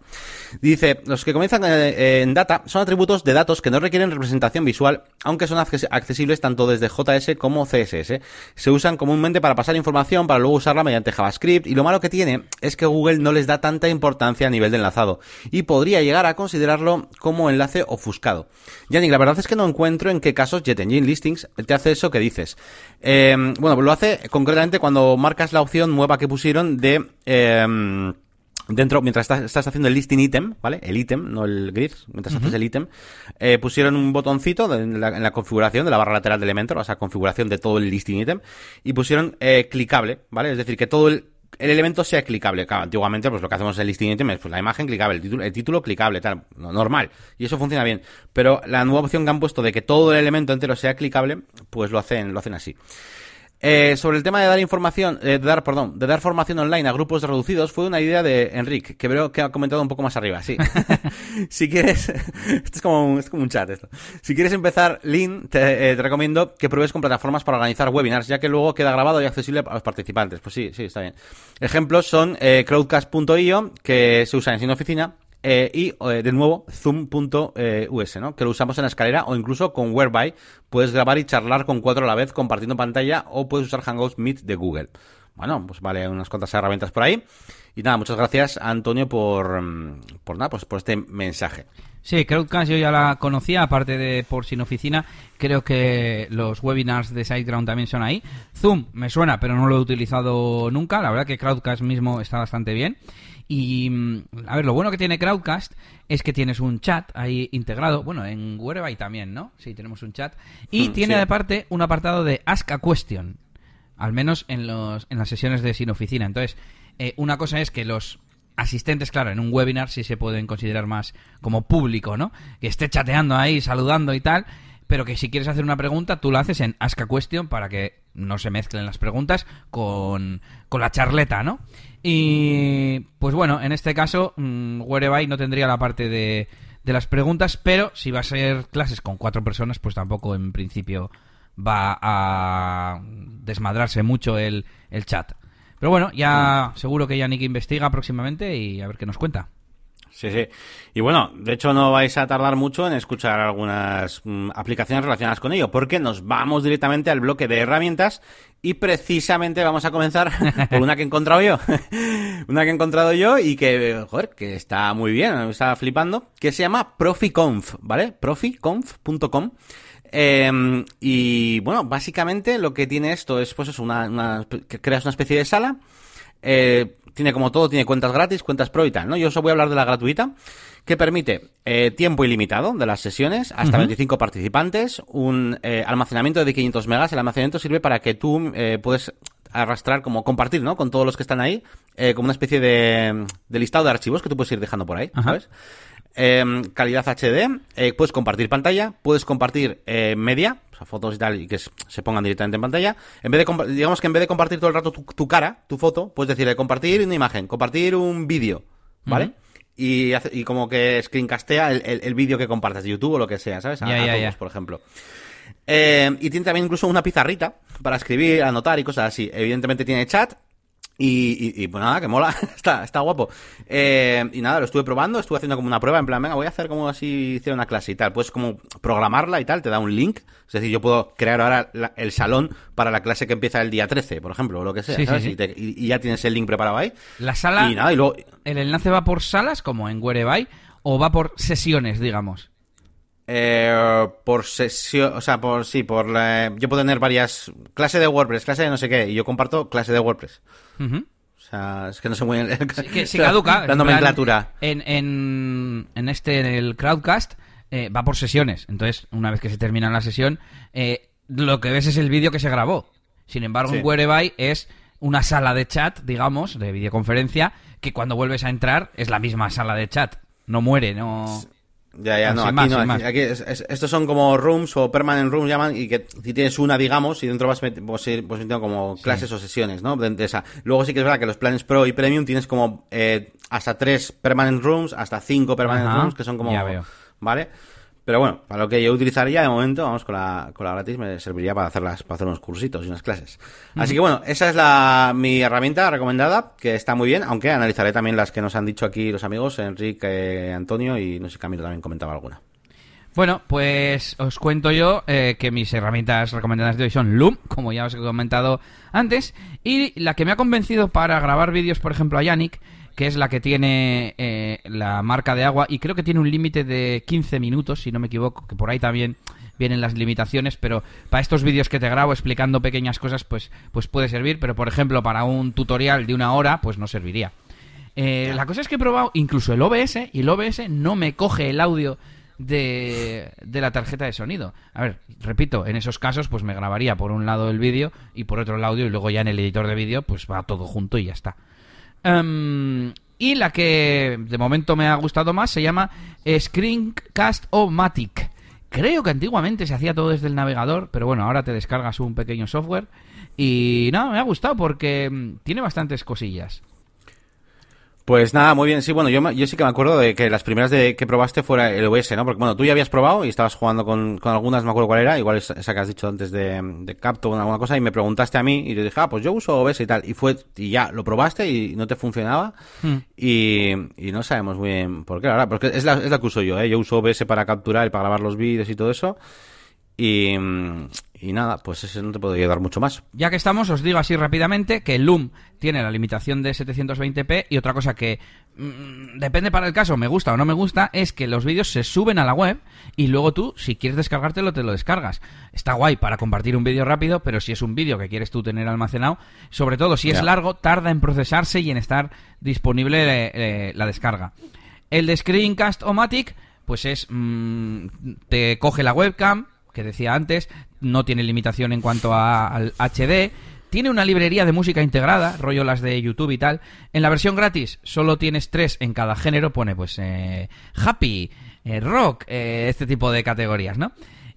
Speaker 1: Dice, los que comienzan eh, en data son atributos de datos que no requieren representación visual, aunque son accesibles tanto desde JS como CSS. Se usan comúnmente para pasar información, para luego usarla mediante JavaScript y lo malo que tiene es que Google no les da tanta importancia a nivel de enlazado y podría llegar a considerarlo como enlace ofuscado. Yannick, la verdad es que no encuentro en qué casos Jet Engine Listings te hace eso que dices. Eh, bueno, lo hace concretamente cuando marcas la opción nueva que pusieron de... Eh, dentro, mientras estás, haciendo el listing item, ¿vale? El item, no el grid, mientras haces el item, eh, pusieron un botoncito en la, configuración de la barra lateral de Elementor, o sea, configuración de todo el listing item, y pusieron eh, clicable, ¿vale? Es decir, que todo el, el elemento sea clicable. Claro, antiguamente, pues lo que hacemos en el listing item es pues, la imagen clicable, el título, el título clicable, tal, normal. Y eso funciona bien. Pero la nueva opción que han puesto de que todo el elemento entero sea clicable, pues lo hacen, lo hacen así. Eh, sobre el tema de dar información, eh, de dar, perdón, de dar formación online a grupos reducidos, fue una idea de Enrique, que veo que ha comentado un poco más arriba, sí. *laughs* si quieres, *laughs* esto es como, un, es como un chat esto. Si quieres empezar Lean, te, eh, te, recomiendo que pruebes con plataformas para organizar webinars, ya que luego queda grabado y accesible a los participantes. Pues sí, sí, está bien. Ejemplos son eh, crowdcast.io, que se usa en sin oficina, eh, y eh, de nuevo zoom.us, ¿no? Que lo usamos en la escalera o incluso con Whereby. Puedes grabar y charlar con cuatro a la vez compartiendo pantalla o puedes usar Hangouts Meet de Google. Bueno, pues vale unas cuantas herramientas por ahí. Y nada, muchas gracias Antonio por, mm, por nada, pues por este mensaje.
Speaker 2: Sí, Crowdcast yo ya la conocía, aparte de por sin oficina, creo que los webinars de SiteGround también son ahí. Zoom me suena, pero no lo he utilizado nunca, la verdad que Crowdcast mismo está bastante bien. Y, mm, a ver, lo bueno que tiene Crowdcast es que tienes un chat ahí integrado. Bueno, en Whereby también, ¿no? Sí, tenemos un chat. Y mm, tiene aparte un apartado de Ask a Question. Al menos en, los, en las sesiones de Sin Oficina. Entonces, eh, una cosa es que los asistentes, claro, en un webinar sí se pueden considerar más como público, ¿no? Que esté chateando ahí, saludando y tal pero que si quieres hacer una pregunta, tú la haces en Ask a Question para que no se mezclen las preguntas con, con la charleta, ¿no? Y pues bueno, en este caso, mmm, Whereby no tendría la parte de, de las preguntas, pero si va a ser clases con cuatro personas, pues tampoco en principio va a desmadrarse mucho el, el chat. Pero bueno, ya seguro que Yannick investiga próximamente y a ver qué nos cuenta.
Speaker 1: Sí, sí. Y bueno, de hecho no vais a tardar mucho en escuchar algunas mm, aplicaciones relacionadas con ello, porque nos vamos directamente al bloque de herramientas y precisamente vamos a comenzar *laughs* por una que he encontrado yo. *laughs* una que he encontrado yo y que, joder, que está muy bien, me está flipando, que se llama Proficonf, ¿vale? Proficonf.com. Em, y bueno, básicamente lo que tiene esto es, pues, es una, una creas una especie de sala. Eh, tiene como todo, tiene cuentas gratis, cuentas pro y tal, ¿no? Yo os voy a hablar de la gratuita, que permite eh, tiempo ilimitado de las sesiones, hasta 25 participantes, un eh, almacenamiento de 500 megas. El almacenamiento sirve para que tú eh, puedes arrastrar, como compartir, ¿no? Con todos los que están ahí, eh, como una especie de, de listado de archivos que tú puedes ir dejando por ahí. ¿sabes? Eh, calidad HD, eh, puedes compartir pantalla, puedes compartir eh, media, o sea, fotos y tal, y que se pongan directamente en pantalla. En vez de, digamos que en vez de compartir todo el rato tu, tu cara, tu foto, puedes decirle compartir una imagen, compartir un vídeo, ¿vale? Y, hace- y como que screencastea el, el, el vídeo que compartas de YouTube o lo que sea, ¿sabes? A,
Speaker 2: ya,
Speaker 1: todos, por ejemplo. Eh, y tiene también incluso una pizarrita para escribir, anotar y cosas así. Evidentemente tiene chat. Y, y, y, pues nada, que mola, *laughs* está, está guapo. Eh, y nada, lo estuve probando, estuve haciendo como una prueba, en plan, venga, voy a hacer como así hiciera una clase y tal. Puedes como programarla y tal, te da un link. Es decir, yo puedo crear ahora la- el salón para la clase que empieza el día 13, por ejemplo, o lo que sea,
Speaker 2: Sí, sí,
Speaker 1: ¿sabes?
Speaker 2: sí.
Speaker 1: Y, te- y- y ya tienes el link preparado ahí.
Speaker 2: La sala,
Speaker 1: Y nada, y luego,
Speaker 2: el enlace va por salas, como en Whereby, o va por sesiones, digamos.
Speaker 1: Eh, por sesión, o sea, por sí, por la- yo puedo tener varias clase de WordPress, clase de no sé qué, y yo comparto clase de WordPress. O sea, es que no sé muy bien.
Speaker 2: Sí, que se *laughs* caduca.
Speaker 1: La
Speaker 2: en
Speaker 1: nomenclatura.
Speaker 2: En, en, en este, en el Crowdcast, eh, va por sesiones. Entonces, una vez que se termina la sesión, eh, lo que ves es el vídeo que se grabó. Sin embargo,
Speaker 1: Sí.
Speaker 2: un Whereby es una sala de chat, digamos, de videoconferencia, que cuando vuelves a entrar es la misma sala de chat. No muere, no...
Speaker 1: Ya, ya,
Speaker 2: Ah,
Speaker 1: no,
Speaker 2: sin
Speaker 1: aquí
Speaker 2: más,
Speaker 1: no.
Speaker 2: sin
Speaker 1: Aquí, es- es- estos son como rooms o permanent rooms llaman y que si tienes una, digamos, y dentro vas, pues, pues metiendo como clases o sesiones, ¿no? De, de esa. Luego sí que es verdad que los planes Pro y Premium tienes como eh, hasta tres permanent rooms, hasta cinco permanent
Speaker 2: Ajá,
Speaker 1: rooms, que son como...
Speaker 2: ya veo.
Speaker 1: ¿Vale? Pero bueno, para lo que yo utilizaría de momento, vamos con la, con la gratis, me serviría para hacerlas, para hacer unos cursitos y unas clases. Así que bueno, esa es la, mi herramienta recomendada, que está muy bien, aunque analizaré también las que nos han dicho aquí los amigos, Enrique, eh, Antonio y no sé, Camilo también comentaba alguna.
Speaker 2: Bueno, pues os cuento yo eh, que mis herramientas recomendadas de hoy son Loom, como ya os he comentado antes, y la que me ha convencido para grabar vídeos, por ejemplo, a Yannick, que es la que tiene eh, la marca de agua, y creo que tiene un límite de 15 minutos, si no me equivoco, que por ahí también vienen las limitaciones, pero para estos vídeos que te grabo explicando pequeñas cosas, pues, pues puede servir, pero por ejemplo, para un tutorial de una hora, pues no serviría. Eh, la cosa es que he probado incluso el OBS y el OBS no me coge el audio de, de la tarjeta de sonido. A ver, repito, en esos casos pues me grabaría por un lado el vídeo y por otro el audio y luego ya en el editor de vídeo pues va todo junto y ya está. Em, y la que de momento me ha gustado más se llama Screencast-O-Matic. Creo que antiguamente se hacía todo desde el navegador, pero bueno, ahora te descargas un pequeño software y nada, me ha gustado porque mm, tiene bastantes cosillas.
Speaker 1: Pues nada, muy bien. Sí, bueno, yo, yo sí que me acuerdo de que las primeras de que probaste fuera el OS, ¿no? Porque bueno, tú ya habías probado y estabas jugando con, con algunas, no me acuerdo cuál era, igual esa esa que has dicho antes de, de Capto o alguna cosa, y me preguntaste a mí y yo dije, ah, pues yo uso OBS y tal. Y fue, y ya, lo probaste y no te funcionaba.
Speaker 2: Hmm.
Speaker 1: Y, y no sabemos muy bien por qué, la verdad, porque es la, es la que uso yo, ¿eh? Yo uso OBS para capturar y para grabar los vídeos y todo eso. Y, y nada, pues ese no te puedo ayudar mucho más.
Speaker 2: Ya que estamos, os digo así rápidamente que el Loom tiene la limitación de 720p y otra cosa que mm, depende para el caso, me gusta o no me gusta, es que los vídeos se suben a la web y luego tú, si quieres descargártelo, te lo descargas. Está guay para compartir un vídeo rápido, pero si es un vídeo que quieres tú tener almacenado, sobre todo si es largo, tarda en procesarse y en estar disponible eh, eh, la descarga. El de Screencast-O-Matic, pues es. mm, te coge la webcam, que decía antes, no tiene limitación en cuanto al HD. Tiene una librería de música integrada, rollo las de YouTube y tal. En la versión gratis solo tienes tres en cada género, pone pues eh, happy, eh, rock, eh, este tipo de categorías, ¿no?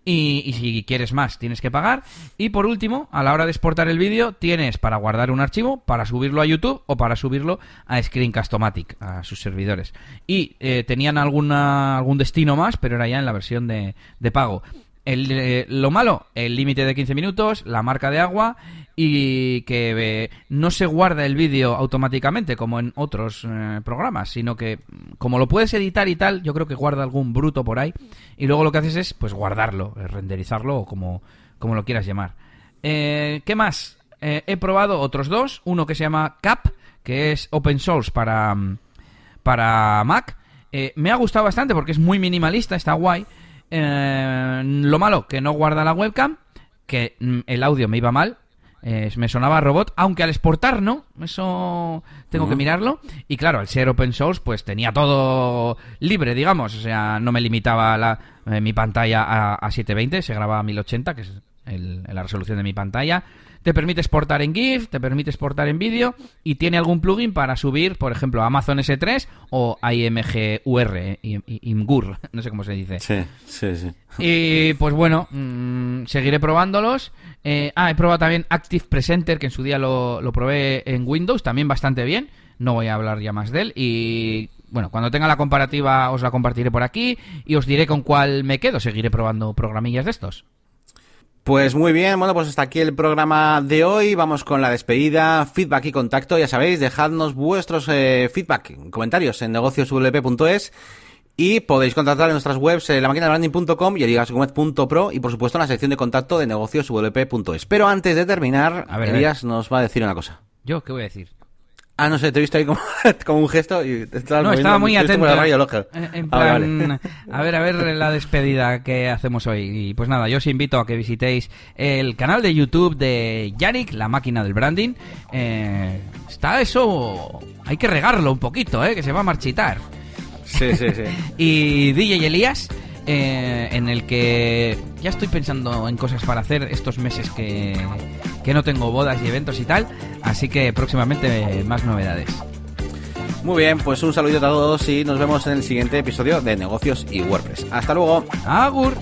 Speaker 2: Y, y si quieres más, tienes que pagar. Y por último, a la hora de exportar el vídeo, tienes para guardar un archivo, para subirlo a YouTube o para subirlo a Screencast-O-Matic, a sus servidores. Y eh, tenían alguna, algún destino más, pero era ya en la versión de, de pago. El, eh, lo malo, el límite de 15 minutos, la marca de agua y que eh, no se guarda el vídeo automáticamente como en otros eh, programas, sino que mm, como lo puedes editar y tal, yo creo que guarda algún bruto por ahí y luego lo que haces es pues guardarlo, renderizarlo o como, como lo quieras llamar. ¿Qué más? He probado otros dos, uno que se llama Cap, que es open source para, mm, para Mac. Me ha gustado bastante porque es muy minimalista, está guay. Eh, lo malo, que no guarda la webcam, que mm, el audio me iba mal, eh, me sonaba robot, aunque al exportar no, eso tengo que mirarlo. Y claro, al ser open source, pues tenía todo libre, digamos, o sea, no me limitaba la, eh, mi pantalla a, a 720, se grababa a 1080, que es el- la resolución de mi pantalla. Te permite exportar en GIF, te permite exportar en vídeo y tiene algún plugin para subir, por ejemplo, a Amazon S3 o IMGUR, eh, Im- IMGUR, *laughs* no sé cómo se dice.
Speaker 1: Sí, sí, sí.
Speaker 2: Y pues bueno, mm, seguiré probándolos. Eh, ah, he probado también Active Presenter, que en su día lo, lo probé en Windows, también bastante bien. No voy a hablar ya más de él. Y bueno, cuando tenga la comparativa os la compartiré por aquí y os diré con cuál me quedo. Seguiré probando programillas de estos.
Speaker 1: Pues muy bien, bueno, pues hasta aquí el programa de hoy. Vamos con la despedida, feedback y contacto. Ya sabéis, dejadnos vuestros eh, feedback, comentarios en negocioswp.es y podéis contactar en nuestras webs en la máquina de branding.com y eliasgomez.pro y por supuesto en la sección de contacto de negocioswp.es. Pero antes de terminar,
Speaker 2: A ver, a
Speaker 1: Elías nos va a decir una cosa.
Speaker 2: ¿Yo qué voy a decir?
Speaker 1: Ah, no sé, te he visto ahí como, *laughs* como un gesto y te estabas
Speaker 2: No,
Speaker 1: moviendo
Speaker 2: estaba muy atento. En- En
Speaker 1: Ah, vale,
Speaker 2: plan,
Speaker 1: vale.
Speaker 2: a ver, a ver la despedida que hacemos hoy. Y pues nada, yo os invito a que visitéis el canal de YouTube de Yannick, la máquina del branding. Eh, está eso, hay que regarlo un poquito, eh, que se va a marchitar.
Speaker 1: Sí, sí, sí. *laughs*
Speaker 2: Y DJ Elías, eh, en el que ya estoy pensando en cosas para hacer estos meses que, que no tengo bodas y eventos y tal. Así que próximamente más novedades.
Speaker 1: Muy bien, pues un saludo a todos y nos vemos en el siguiente episodio de Negocios y WordPress. Hasta luego.
Speaker 2: Agur.